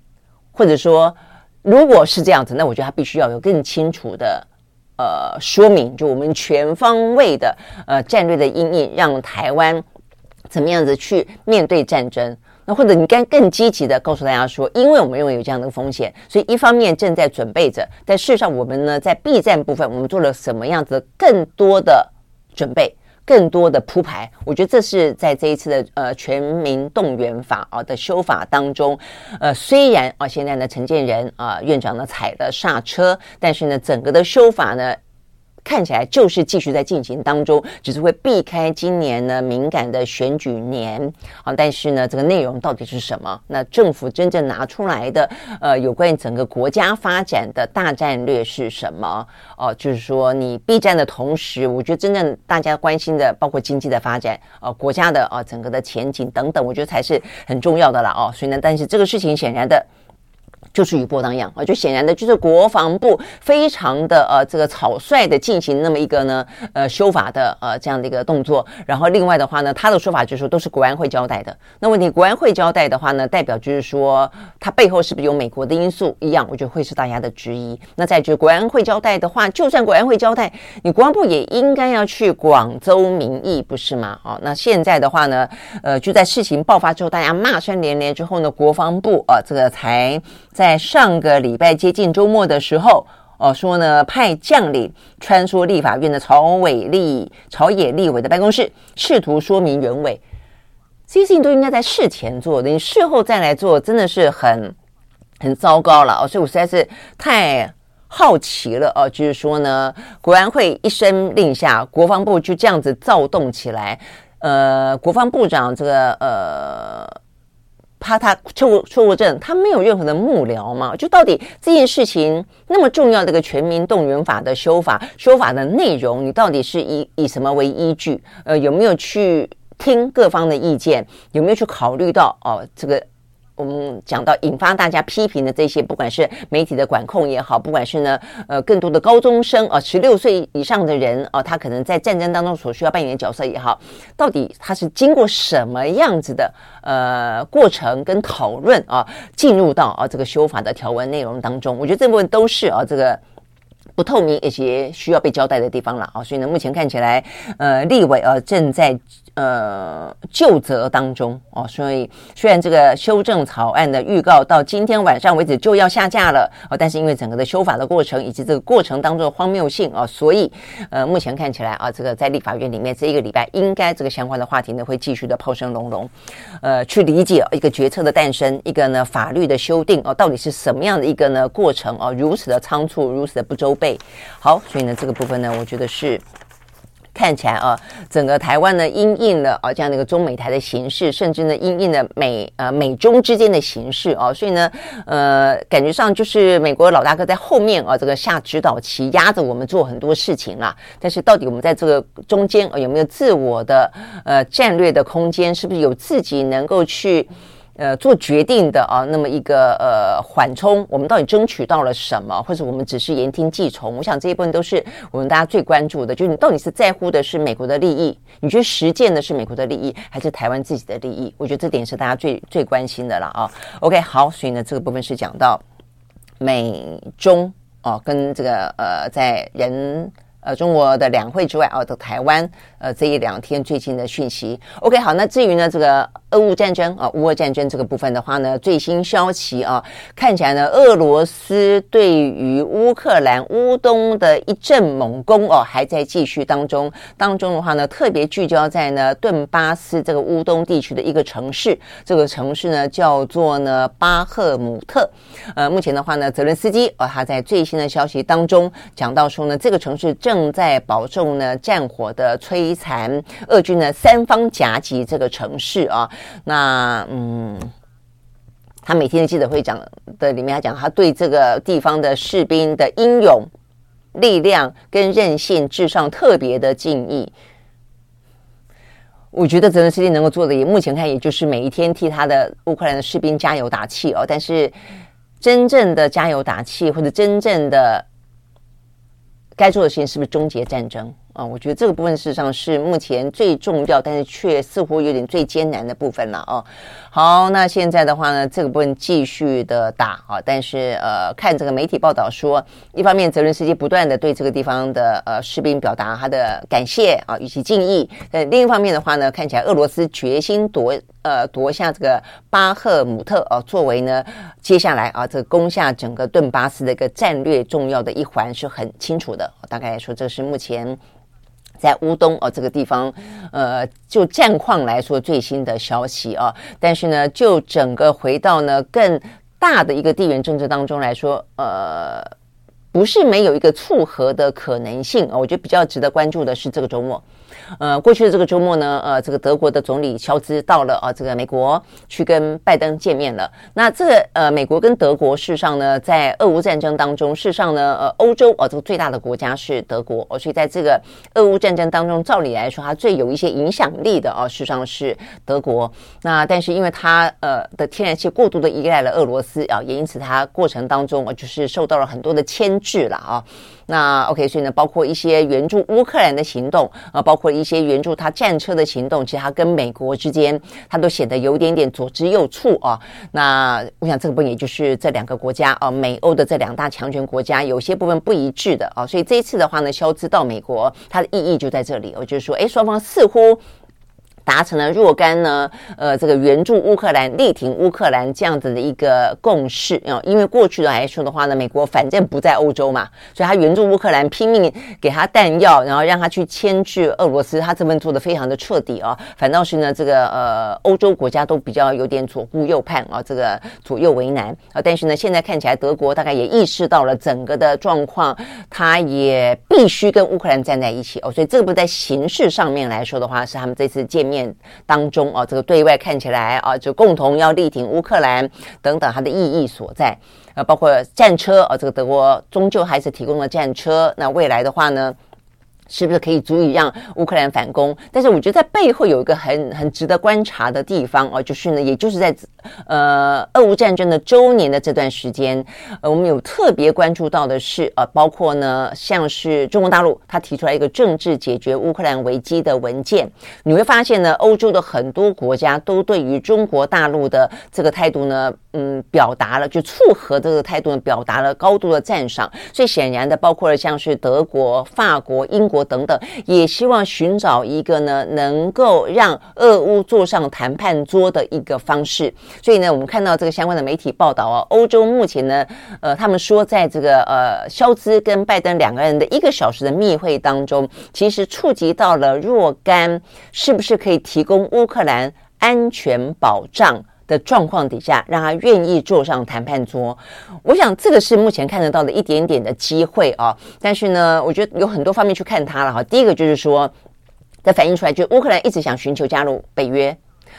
A: 或者说，如果是这样子，那我觉得他必须要有更清楚的呃说明，就我们全方位的呃战略的阴影，让台湾怎么样子去面对战争。那或者你该更积极的告诉大家说，因为我们认为有这样的风险，所以一方面正在准备着，但事实上我们呢在备战部分，我们做了什么样子更多的准备。更多的铺排，我觉得这是在这一次的呃全民动员法啊的修法当中，呃虽然啊现在呢陈建仁啊院长呢踩了刹车，但是呢整个的修法呢。看起来就是继续在进行当中，只是会避开今年呢敏感的选举年啊。但是呢，这个内容到底是什么？那政府真正拿出来的呃，有关于整个国家发展的大战略是什么？哦、就是说你备战的同时，我觉得真正大家关心的，包括经济的发展，呃，国家的啊、整个的前景等等，我觉得才是很重要的了哦。所以呢，但是这个事情显然的。就是余波荡漾啊，就显然的，就是国防部非常的呃这个草率的进行那么一个呢呃修法的呃这样的一个动作，然后另外的话呢，他的说法就是说都是国安会交代的。那问题国安会交代的话呢，代表就是说他背后是不是有美国的因素一样？我觉得会是大家的质疑。那再就是国安会交代的话，就算国安会交代，你国防部也应该要去广州民意不是吗？哦，那现在的话呢，呃就在事情爆发之后，大家骂声连连之后呢，国防部呃这个才在。在上个礼拜接近周末的时候，哦，说呢派将领穿梭立法院的朝委立朝野立委的办公室，试图说明原委。这些事情都应该在事前做的，你事后再来做，真的是很很糟糕了哦。所以我实在是太好奇了哦，就是说呢，国安会一声令下，国防部就这样子躁动起来。呃，国防部长这个呃。怕他错误错误症，他没有任何的幕僚嘛？就到底这件事情那么重要的一个全民动员法的修法，修法的内容，你到底是以以什么为依据？呃，有没有去听各方的意见？有没有去考虑到哦这个？我们讲到引发大家批评的这些，不管是媒体的管控也好，不管是呢，呃，更多的高中生啊，十六岁以上的人啊，他可能在战争当中所需要扮演的角色也好，到底他是经过什么样子的呃过程跟讨论啊，进入到啊这个修法的条文内容当中？我觉得这部分都是啊这个。不透明一些需要被交代的地方了啊，所以呢，目前看起来，呃，立委呃正在呃旧责当中哦，所以虽然这个修正草案的预告到今天晚上为止就要下架了哦，但是因为整个的修法的过程以及这个过程当中的荒谬性啊，所以呃，目前看起来啊，这个在立法院里面这一个礼拜应该这个相关的话题呢会继续的炮声隆隆，呃，去理解一个决策的诞生，一个呢法律的修订哦，到底是什么样的一个呢过程哦，如此的仓促，如此的不周备。好，所以呢，这个部分呢，我觉得是看起来啊，整个台湾呢，因应了啊这样的一个中美台的形势，甚至呢，因应了美呃美中之间的形势啊，所以呢，呃，感觉上就是美国老大哥在后面啊，这个下指导棋，压着我们做很多事情啦。但是到底我们在这个中间啊，有没有自我的呃战略的空间？是不是有自己能够去？呃做决定的啊，那么一个呃缓冲，我们到底争取到了什么，或者我们只是言听计从？我想这一部分都是我们大家最关注的，就是你到底是在乎的是美国的利益，你觉得实践的是美国的利益，还是台湾自己的利益？我觉得这点是大家最最关心的了啊。OK，好，所以呢，这个部分是讲到美中哦，跟这个呃在人。呃，中国的两会之外，哦，的台湾，呃，这一两天最近的讯息。OK，好，那至于呢，这个俄乌战争啊，乌俄战争这个部分的话呢，最新消息啊，看起来呢，俄罗斯对于乌克兰乌东的一阵猛攻哦，还在继续当中。当中的话呢，特别聚焦在呢顿巴斯这个乌东地区的一个城市，这个城市呢叫做呢巴赫姆特。呃，目前的话呢，泽伦斯基哦，他在最新的消息当中讲到说呢，这个城市正正在保重呢，战火的摧残，俄军呢三方夹击这个城市啊。那嗯，他每天的记者会讲的里面，他讲他对这个地方的士兵的英勇、力量跟韧性至上特别的敬意。我觉得泽连斯基能够做的，也目前看也就是每一天替他的乌克兰的士兵加油打气哦。但是真正的加油打气，或者真正的。该做的事情是不是终结战争？啊，我觉得这个部分事实上是目前最重要，但是却似乎有点最艰难的部分了啊。好，那现在的话呢，这个部分继续的打啊，但是呃，看这个媒体报道说，一方面泽伦斯基不断的对这个地方的呃士兵表达他的感谢啊，以及敬意；呃，另一方面的话呢，看起来俄罗斯决心夺呃夺下这个巴赫姆特啊，作为呢接下来啊这个攻下整个顿巴斯的一个战略重要的一环是很清楚的。大概来说，这是目前。在乌东哦，这个地方，呃，就战况来说最新的消息啊。但是呢，就整个回到呢更大的一个地缘政治当中来说，呃，不是没有一个促和的可能性啊。我觉得比较值得关注的是这个周末。呃，过去的这个周末呢，呃，这个德国的总理肖兹到了啊，这个美国去跟拜登见面了。那这个呃，美国跟德国事实上呢，在俄乌战争当中，事实上呢，呃，欧洲哦，这个最大的国家是德国哦，所以在这个俄乌战争当中，照理来说，它最有一些影响力的哦，事实上是德国。那但是因为它呃的天然气过度的依赖了俄罗斯啊，也因此它过程当中啊，就是受到了很多的牵制了啊。那 OK，所以呢，包括一些援助乌克兰的行动啊，包括一些援助他战车的行动，其实他跟美国之间，他都显得有点点左支右絀啊。那我想这个部分也就是这两个国家啊，美欧的这两大强权国家有些部分不一致的啊。所以这一次的话呢，肖兹到美国，它的意义就在这里。我就是说，哎，双方似乎。达成了若干呢，呃，这个援助乌克兰、力挺乌克兰这样子的一个共识啊。因为过去的来说的话呢，美国反正不在欧洲嘛，所以他援助乌克兰，拼命给他弹药，然后让他去牵制俄罗斯，他这份做的非常的彻底啊。反倒是呢，这个呃，欧洲国家都比较有点左顾右盼啊，这个左右为难啊。但是呢，现在看起来德国大概也意识到了整个的状况，他也必须跟乌克兰站在一起哦。所以这个不在形式上面来说的话，是他们这次见面。当中啊，这个对外看起来啊，就共同要力挺乌克兰等等，它的意义所在，啊，包括战车啊，这个德国终究还是提供了战车，那未来的话呢？是不是可以足以让乌克兰反攻？但是我觉得在背后有一个很很值得观察的地方哦，就是呢，也就是在呃俄乌战争的周年的这段时间，呃，我们有特别关注到的是，呃，包括呢，像是中国大陆，他提出来一个政治解决乌克兰危机的文件，你会发现呢，欧洲的很多国家都对于中国大陆的这个态度呢，嗯，表达了就促和这个态度呢，表达了高度的赞赏。所以显然的，包括了像是德国、法国、英国。国等等，也希望寻找一个呢，能够让俄乌坐上谈判桌的一个方式。所以呢，我们看到这个相关的媒体报道啊，欧洲目前呢，呃，他们说在这个呃，肖兹跟拜登两个人的一个小时的密会当中，其实触及到了若干是不是可以提供乌克兰安全保障。的状况底下，让他愿意坐上谈判桌，我想这个是目前看得到的一点点的机会啊。但是呢，我觉得有很多方面去看他了哈。第一个就是说，在反映出来，就乌克兰一直想寻求加入北约。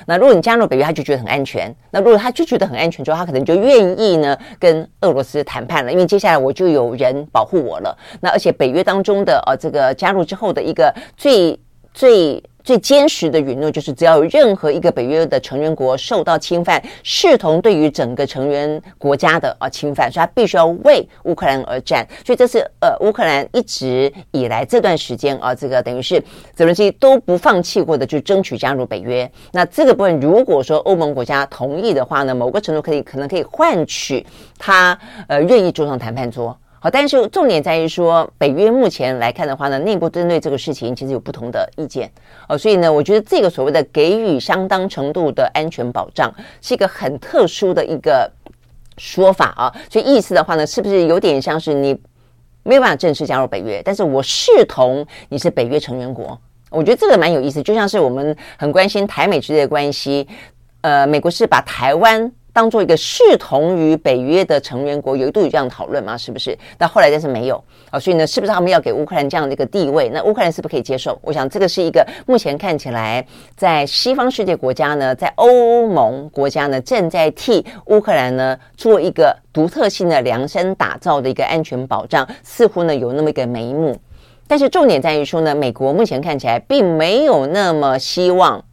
A: 那如果你加入北约，他就觉得很安全。那如果他就觉得很安全之后，他可能就愿意呢跟俄罗斯谈判了，因为接下来我就有人保护我了。那而且北约当中的呃这个加入之后的一个最最。最坚实的允诺就是，只要有任何一个北约的成员国受到侵犯，视同对于整个成员国家的啊侵犯，所以他必须要为乌克兰而战。所以这是呃乌克兰一直以来这段时间啊，这个等于是泽伦斯基都不放弃过的，就争取加入北约。那这个部分，如果说欧盟国家同意的话呢，某个程度可以可能可以换取他呃愿意坐上谈判桌。但是重点在于说，北约目前来看的话呢，内部针对这个事情其实有不同的意见哦，所以呢，我觉得这个所谓的给予相当程度的安全保障，是一个很特殊的一个说法啊。所以意思的话呢，是不是有点像是你没有办法正式加入北约，但是我视同你是北约成员国？我觉得这个蛮有意思，就像是我们很关心台美之间的关系，呃，美国是把台湾。当做一个视同于北约的成员国，有一度有这样讨论吗？是不是？那后来但是没有啊，所以呢，是不是他们要给乌克兰这样的一个地位？那乌克兰是不是可以接受？我想这个是一个目前看起来在西方世界国家呢，在欧盟国家呢，正在替乌克兰呢做一个独特性的量身打造的一个安全保障，似乎呢有那么一个眉目。但是重点在于说呢，美国目前看起来并没有那么希望。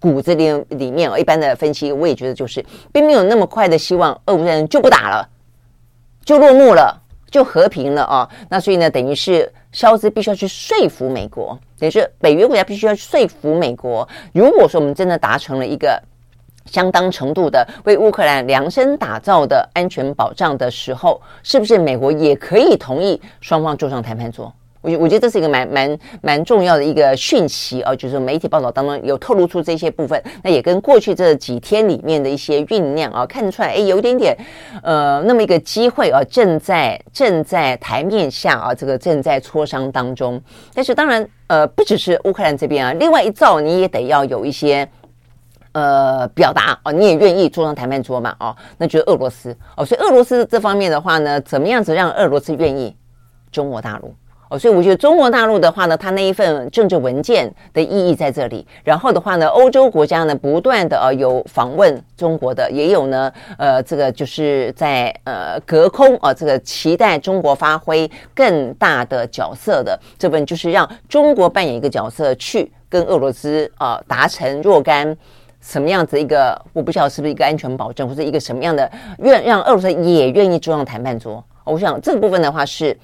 A: 骨子里里面，一般的分析，我也觉得就是，并没有那么快的希望，俄乌战争就不打了，就落幕了，就和平了啊。那所以呢，等于是肖斯必须要去说服美国，等于是北约国家必须要说服美国。如果说我们真的达成了一个相当程度的为乌克兰量身打造的安全保障的时候，是不是美国也可以同意双方坐上谈判桌？我觉我觉得这是一个蛮蛮蛮重要的一个讯息啊，就是媒体报道当中有透露出这些部分，那也跟过去这几天里面的一些酝酿啊，看得出来，哎，有一点点呃，那么一个机会啊，正在正在台面下啊，这个正在磋商当中。但是当然，呃，不只是乌克兰这边啊，另外一造你也得要有一些呃表达啊，你也愿意坐上谈判桌嘛，哦，那就是俄罗斯哦，所以俄罗斯这方面的话呢，怎么样子让俄罗斯愿意？中国大陆。哦，所以我觉得中国大陆的话呢，它那一份政治文件的意义在这里。然后的话呢，欧洲国家呢不断的呃有访问中国的，也有呢呃这个就是在呃隔空啊、这个期待中国发挥更大的角色的这份，就是让中国扮演一个角色去跟俄罗斯啊、呃、达成若干什么样子一个，我不晓得是不是一个安全保证，或者一个什么样的愿让俄罗斯也愿意坐上谈判桌。我想这个部分的话是。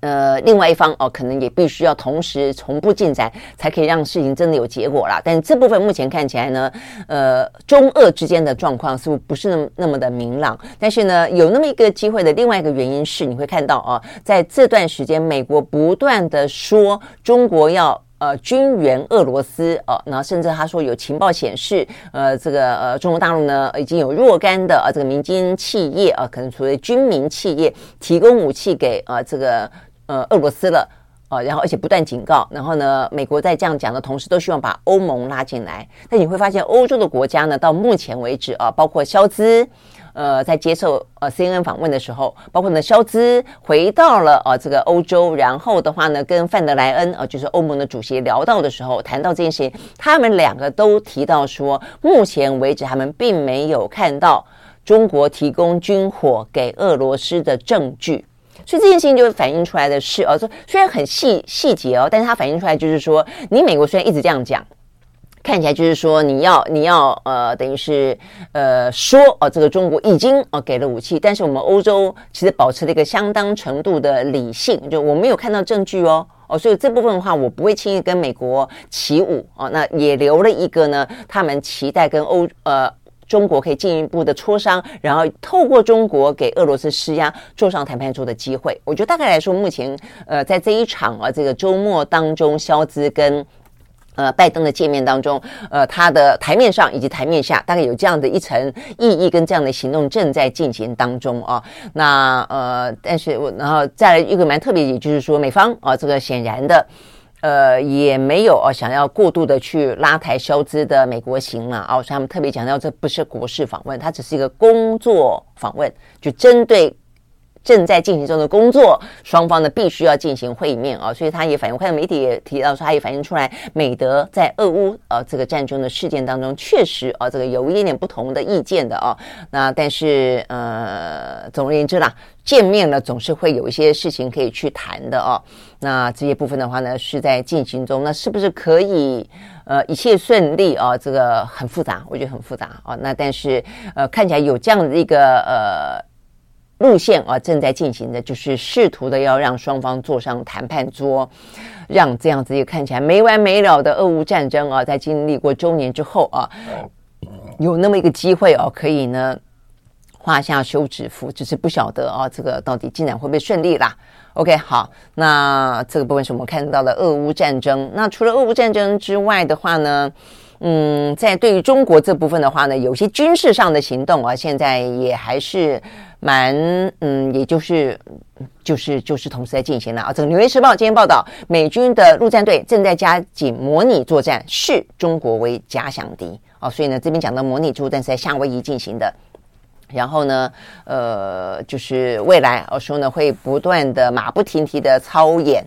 A: 呃，另外一方哦，可能也必须要同时同步进展，才可以让事情真的有结果啦。但这部分目前看起来呢，呃，中俄之间的状况似乎不是那么那么的明朗。但是呢，有那么一个机会的另外一个原因是，你会看到啊，在这段时间，美国不断的说中国要呃军援俄罗斯哦，然后甚至他说有情报显示，呃，这个呃中国大陆呢已经有若干的呃这个民间企业啊，可能所谓军民企业提供武器给呃这个。呃，俄罗斯了，呃，然后而且不断警告，然后呢，美国在这样讲的同时，都希望把欧盟拉进来。但你会发现，欧洲的国家呢，到目前为止啊，包括肖兹，呃，在接受呃 CNN 访问的时候，包括呢，肖兹回到了呃这个欧洲，然后的话呢，跟范德莱恩啊，就是欧盟的主席聊到的时候，谈到这件事情，他们两个都提到说，目前为止他们并没有看到中国提供军火给俄罗斯的证据。所以这件事情就反映出来的是，哦，说虽然很细细节哦，但是它反映出来就是说，你美国虽然一直这样讲，看起来就是说你要你要呃，等于是呃说哦，这个中国已经哦给了武器，但是我们欧洲其实保持了一个相当程度的理性，就我没有看到证据哦哦，所以这部分的话，我不会轻易跟美国起舞哦，那也留了一个呢，他们期待跟欧呃。中国可以进一步的磋商，然后透过中国给俄罗斯施压，坐上谈判桌的机会。我觉得大概来说，目前呃，在这一场啊这个周末当中，肖兹跟呃拜登的见面当中，呃，他的台面上以及台面下，大概有这样的一层意义跟这样的行动正在进行当中啊。那呃，但是我然后再来一个蛮特别，也就是说，美方啊，这个显然的。呃，也没有哦，想要过度的去拉抬消资的美国行了哦，所以他们特别强调，这不是国事访问，它只是一个工作访问，就针对正在进行中的工作，双方呢必须要进行会面啊，所以他也反映，我看媒体也提到说，他也反映出来，美德在俄乌呃这个战争的事件当中，确实啊这个有一点点不同的意见的啊，那但是呃总而言之啦，见面了总是会有一些事情可以去谈的哦，那这些部分的话呢是在进行中，那是不是可以呃一切顺利啊？这个很复杂，我觉得很复杂啊，那但是呃看起来有这样的一个呃。路线啊，正在进行的，就是试图的要让双方坐上谈判桌，让这样子一个看起来没完没了的俄乌战争啊，在经历过周年之后啊，有那么一个机会哦，可以呢画下休止符，只是不晓得啊，这个到底进展会不会顺利啦？OK，好，那这个部分是我们看到的俄乌战争。那除了俄乌战争之外的话呢，嗯，在对于中国这部分的话呢，有些军事上的行动啊，现在也还是。蛮嗯，也就是就是就是同时在进行了啊。这个《纽约时报》今天报道，美军的陆战队正在加紧模拟作战，视中国为假想敌啊。所以呢，这边讲到模拟作战是在夏威夷进行的。然后呢，呃，就是未来我说呢，会不断的马不停蹄的操演。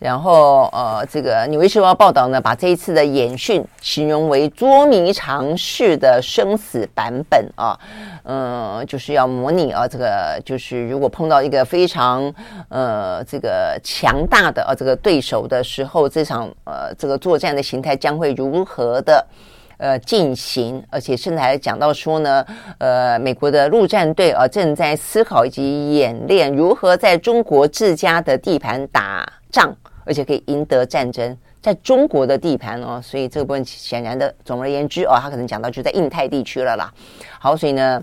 A: 然后，呃，这个《纽约时报》报道呢，把这一次的演训形容为捉迷藏式的生死版本啊，嗯、呃，就是要模拟啊，这个就是如果碰到一个非常呃这个强大的啊这个对手的时候，这场呃这个作战的形态将会如何的呃进行，而且甚至还讲到说呢，呃，美国的陆战队啊正在思考以及演练如何在中国自家的地盘打仗。而且可以赢得战争，在中国的地盘哦，所以这个部分显然的，总而言之哦，他可能讲到就在印太地区了啦。好，所以呢，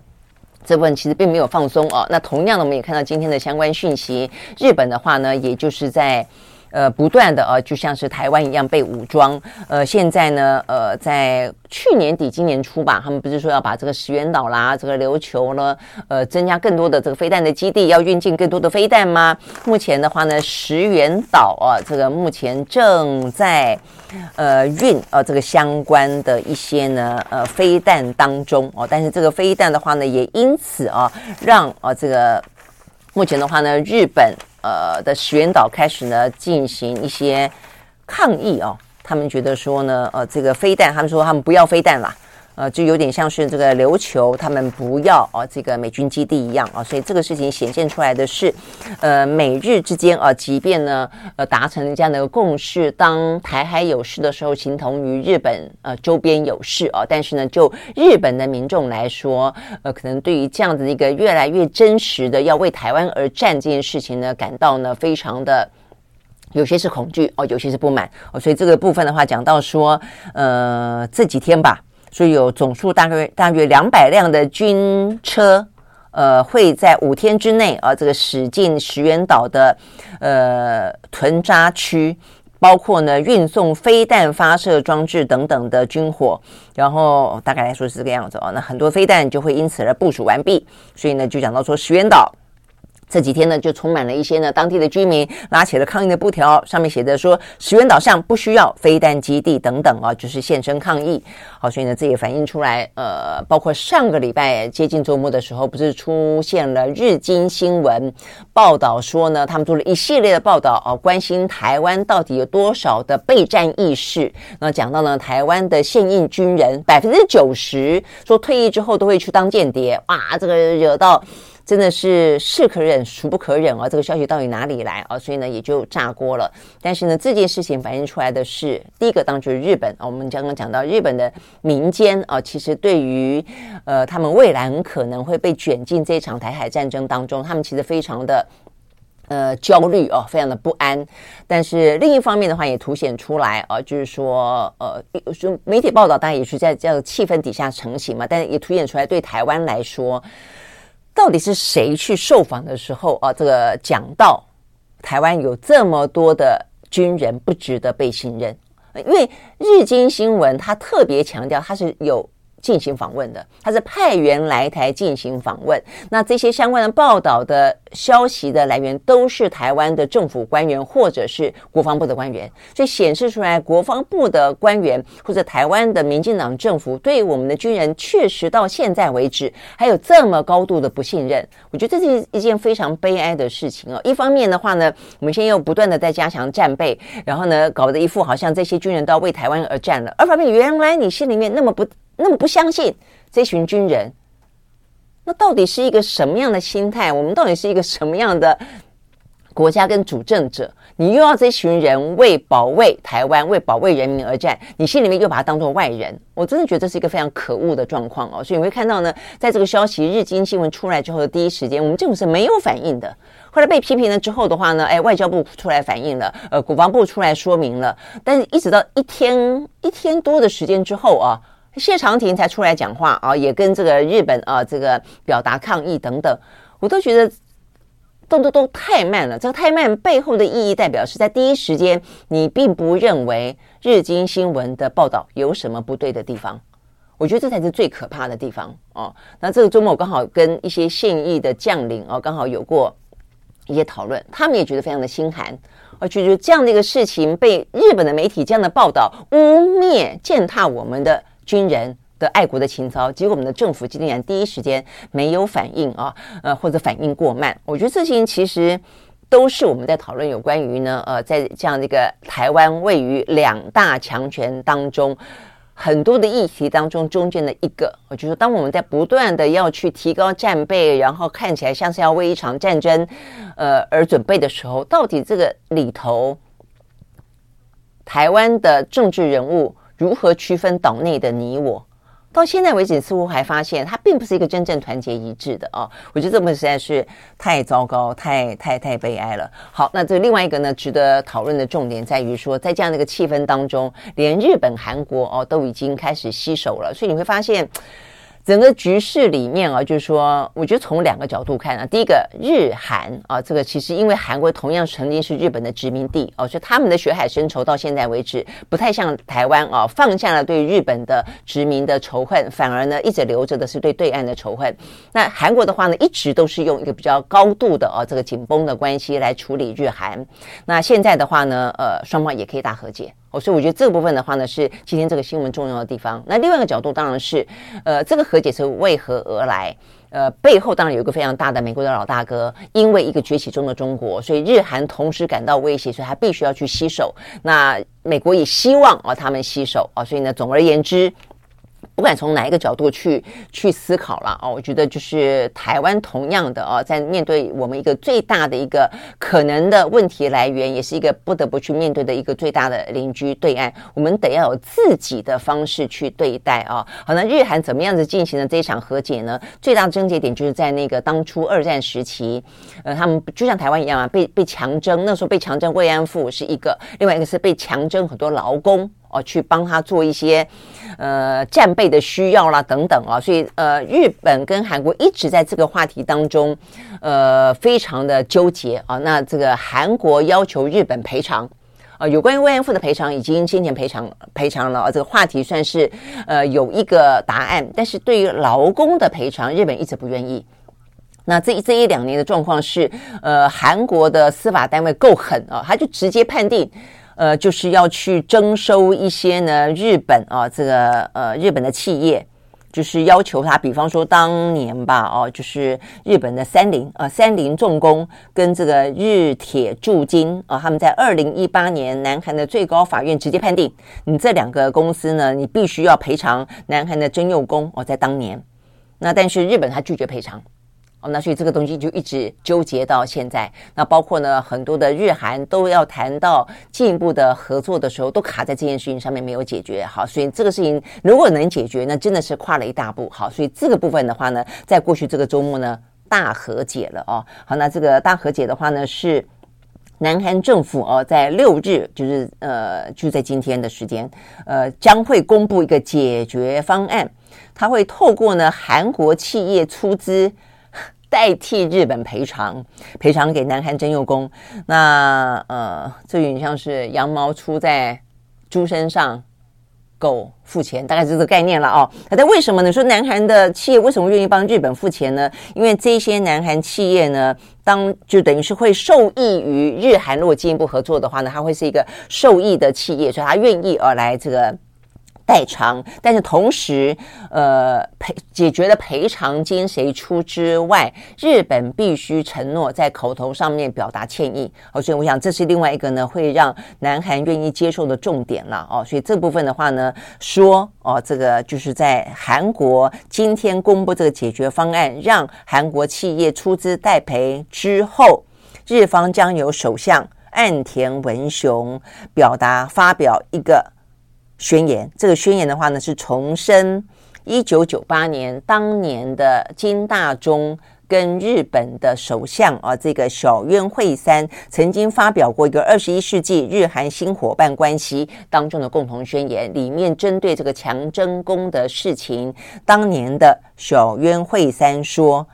A: 这部分其实并没有放松哦。那同样的，我们也看到今天的相关讯息，日本的话呢，也就是在。呃，不断的呃，就像是台湾一样被武装。呃，现在呢，呃，在去年底、今年初吧，他们不是说要把这个石垣岛啦、这个琉球呢，呃，增加更多的这个飞弹的基地，要运进更多的飞弹吗？目前的话呢，石垣岛啊，这个目前正在呃运呃这个相关的一些呢呃飞弹当中哦，但是这个飞弹的话呢，也因此啊，让啊这个目前的话呢，日本。呃的石原岛开始呢进行一些抗议哦，他们觉得说呢，呃，这个飞弹，他们说他们不要飞弹了。呃，就有点像是这个琉球，他们不要啊、呃，这个美军基地一样啊、呃，所以这个事情显现出来的是，呃，美日之间啊、呃，即便呢，呃，达成了这样的共识，当台海有事的时候，形同于日本呃周边有事啊、呃，但是呢，就日本的民众来说，呃，可能对于这样子一个越来越真实的要为台湾而战这件事情呢，感到呢非常的有些是恐惧哦，有些是不满哦，所以这个部分的话，讲到说，呃，这几天吧。所以有总数大概大约两百辆的军车，呃，会在五天之内啊，这个驶进石垣岛的呃屯扎区，包括呢运送飞弹发射装置等等的军火，然后大概来说是这个样子哦。那很多飞弹就会因此而部署完毕，所以呢就讲到说石垣岛。这几天呢，就充满了一些呢当地的居民拉起了抗议的布条，上面写着说石垣岛上不需要飞弹基地等等啊，就是现身抗议。好，所以呢，这也反映出来，呃，包括上个礼拜接近周末的时候，不是出现了日经新闻报道说呢，他们做了一系列的报道啊，关心台湾到底有多少的备战意识。那讲到呢，台湾的现役军人百分之九十说退役之后都会去当间谍，哇，这个惹到。真的是是可忍，孰不可忍啊！这个消息到底哪里来啊？所以呢，也就炸锅了。但是呢，这件事情反映出来的是，第一个当然就是日本啊。我们刚刚讲到日本的民间啊，其实对于呃他们未来很可能会被卷进这场台海战争当中，他们其实非常的呃焦虑哦，非常的不安。但是另一方面的话，也凸显出来啊，就是说呃，就媒体报道当然也是在这样的气氛底下成型嘛，但是也凸显出来对台湾来说。到底是谁去受访的时候啊？这个讲到台湾有这么多的军人不值得被信任，因为日经新闻它特别强调它是有进行访问的，他是派员来台进行访问。那这些相关的报道的消息的来源，都是台湾的政府官员或者是国防部的官员，所以显示出来，国防部的官员或者台湾的民进党政府对我们的军人，确实到现在为止还有这么高度的不信任。我觉得这是一件非常悲哀的事情哦。一方面的话呢，我们现在又不断的在加强战备，然后呢，搞得一副好像这些军人都要为台湾而战了。二方面，原来你心里面那么不。那么不相信这群军人，那到底是一个什么样的心态？我们到底是一个什么样的国家跟主政者？你又要这群人为保卫台湾、为保卫人民而战，你心里面又把他当做外人，我真的觉得这是一个非常可恶的状况哦。所以你会看到呢，在这个消息日经新闻出来之后的第一时间，我们政府是没有反应的。后来被批评了之后的话呢，哎，外交部出来反应了，呃，国防部出来说明了，但是一直到一天一天多的时间之后啊。谢长廷才出来讲话啊，也跟这个日本啊这个表达抗议等等，我都觉得动作都，太慢了。这个太慢背后的意义，代表是在第一时间你并不认为日经新闻的报道有什么不对的地方。我觉得这才是最可怕的地方哦。那这个周末刚好跟一些现役的将领哦，刚好有过一些讨论，他们也觉得非常的心寒。我觉得这样的一个事情被日本的媒体这样的报道污蔑践踏我们的。军人的爱国的情操，结果我们的政府竟然第一时间没有反应啊，呃，或者反应过慢。我觉得这些其实都是我们在讨论有关于呢，呃，在这样的一个台湾位于两大强权当中很多的议题当中中间的一个。我就说，当我们在不断的要去提高战备，然后看起来像是要为一场战争，呃，而准备的时候，到底这个里头台湾的政治人物。如何区分岛内的你我？到现在为止，似乎还发现它并不是一个真正团结一致的啊！我觉得这么实在是太糟糕、太太太悲哀了。好，那这另外一个呢，值得讨论的重点在于说，在这样的一个气氛当中，连日本、韩国哦都已经开始洗手了，所以你会发现。整个局势里面啊，就是说，我觉得从两个角度看啊，第一个，日韩啊，这个其实因为韩国同样曾经是日本的殖民地哦，所以他们的血海深仇到现在为止不太像台湾啊，放下了对日本的殖民的仇恨，反而呢一直留着的是对对岸的仇恨。那韩国的话呢，一直都是用一个比较高度的啊这个紧绷的关系来处理日韩。那现在的话呢，呃，双方也可以大和解。哦，所以我觉得这个部分的话呢，是今天这个新闻重要的地方。那另外一个角度当然是，呃，这个和解是为何而来？呃，背后当然有一个非常大的美国的老大哥，因为一个崛起中的中国，所以日韩同时感到威胁，所以他必须要去洗手。那美国也希望啊，他们洗手啊，所以呢，总而言之。不管从哪一个角度去去思考了啊，我觉得就是台湾同样的啊，在面对我们一个最大的一个可能的问题来源，也是一个不得不去面对的一个最大的邻居对岸，我们得要有自己的方式去对待啊。好，那日韩怎么样子进行的这一场和解呢？最大的症结点就是在那个当初二战时期，呃，他们就像台湾一样啊，被被强征，那时候被强征慰安妇是一个，另外一个是被强征很多劳工。去帮他做一些呃战备的需要啦等等啊，所以呃日本跟韩国一直在这个话题当中呃非常的纠结啊。那这个韩国要求日本赔偿啊，有关于慰安妇的赔偿已经今年赔偿赔偿了啊，这个话题算是呃有一个答案。但是对于劳工的赔偿，日本一直不愿意。那这这一两年的状况是呃韩国的司法单位够狠啊，他就直接判定。呃，就是要去征收一些呢，日本啊，这个呃，日本的企业，就是要求他，比方说当年吧，哦，就是日本的三菱啊，三菱重工跟这个日铁铸金啊，他们在二零一八年，南韩的最高法院直接判定，你这两个公司呢，你必须要赔偿南韩的征用工哦，在当年，那但是日本他拒绝赔偿。哦，那所以这个东西就一直纠结到现在。那包括呢，很多的日韩都要谈到进一步的合作的时候，都卡在这件事情上面没有解决。好，所以这个事情如果能解决，那真的是跨了一大步。好，所以这个部分的话呢，在过去这个周末呢，大和解了哦。好，那这个大和解的话呢，是南韩政府哦，在六日，就是呃，就在今天的时间，呃，将会公布一个解决方案。他会透过呢，韩国企业出资。代替日本赔偿，赔偿给南韩征用工。那呃，这有点像是羊毛出在猪身上，狗付钱，大概是这个概念了哦。那为什么呢？说南韩的企业为什么愿意帮日本付钱呢？因为这些南韩企业呢，当就等于是会受益于日韩如果进一步合作的话呢，它会是一个受益的企业，所以它愿意而来这个。代偿，但是同时，呃，赔解决的赔偿金谁出之外，日本必须承诺在口头上面表达歉意。哦，所以我想这是另外一个呢，会让南韩愿意接受的重点了。哦，所以这部分的话呢，说哦，这个就是在韩国今天公布这个解决方案，让韩国企业出资代赔之后，日方将由首相岸田文雄表达发表一个。宣言，这个宣言的话呢，是重申一九九八年当年的金大中跟日本的首相啊，这个小渊惠三曾经发表过一个二十一世纪日韩新伙伴关系当中的共同宣言，里面针对这个强征工的事情，当年的小渊惠三说。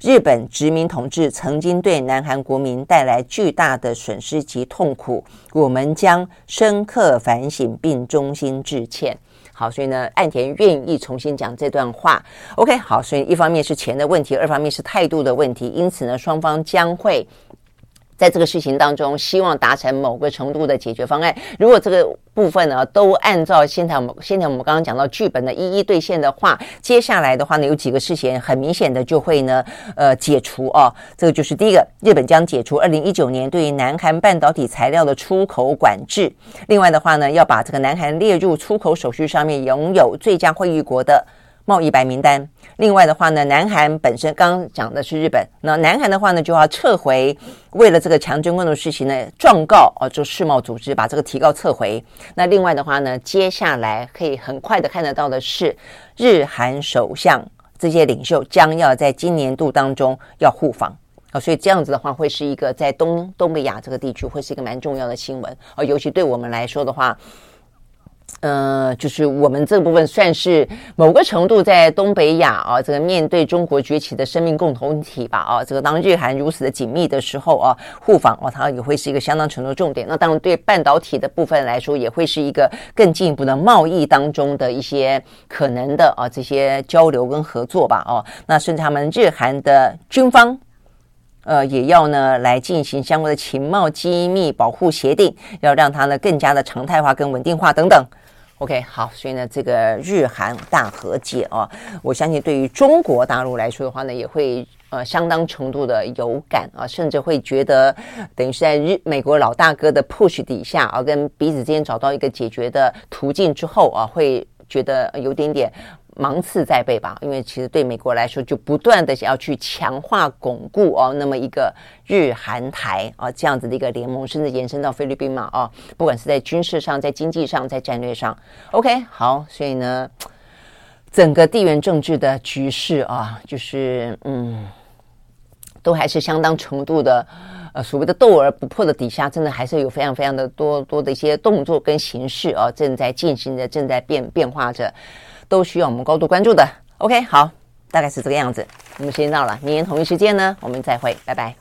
A: 日本殖民统治曾经对南韩国民带来巨大的损失及痛苦，我们将深刻反省并衷心致歉。好，所以呢，岸田愿意重新讲这段话。OK，好，所以一方面是钱的问题，二方面是态度的问题，因此呢，双方将会。在这个事情当中，希望达成某个程度的解决方案。如果这个部分呢，都按照现在我们现在我们刚刚讲到剧本的一一兑现的话，接下来的话呢，有几个事情很明显的就会呢，呃，解除哦。这个就是第一个，日本将解除二零一九年对于南韩半导体材料的出口管制。另外的话呢，要把这个南韩列入出口手续上面拥有最佳惠誉国的贸易白名单。另外的话呢，南韩本身刚刚讲的是日本，那南韩的话呢，就要撤回为了这个强征工的事情呢，状告哦，就世贸组织把这个提告撤回。那另外的话呢，接下来可以很快的看得到的是，日韩首相这些领袖将要在今年度当中要互访啊，所以这样子的话，会是一个在东东北亚这个地区会是一个蛮重要的新闻啊，尤其对我们来说的话。呃，就是我们这部分算是某个程度在东北亚啊，这个面对中国崛起的生命共同体吧啊，这个当日韩如此的紧密的时候啊，互访啊，它也会是一个相当程度重点。那当然对半导体的部分来说，也会是一个更进一步的贸易当中的一些可能的啊这些交流跟合作吧哦。那甚至他们日韩的军方。呃，也要呢来进行相关的情报机密保护协定，要让它呢更加的常态化跟稳定化等等。OK，好，所以呢，这个日韩大和解啊，我相信对于中国大陆来说的话呢，也会呃相当程度的有感啊，甚至会觉得等于是在日美国老大哥的 push 底下啊，跟彼此之间找到一个解决的途径之后啊，会觉得有点点。芒刺在背吧，因为其实对美国来说，就不断的想要去强化、巩固哦，那么一个日韩台啊这样子的一个联盟，甚至延伸到菲律宾嘛啊，不管是在军事上、在经济上、在战略上，OK，好，所以呢，整个地缘政治的局势啊，就是嗯，都还是相当程度的呃所谓的斗而不破的底下，真的还是有非常非常的多多的一些动作跟形式啊，正在进行着，正在变变化着。都需要我们高度关注的。OK，好，大概是这个样子。我们时间到了，明天同一时间呢，我们再会，拜拜。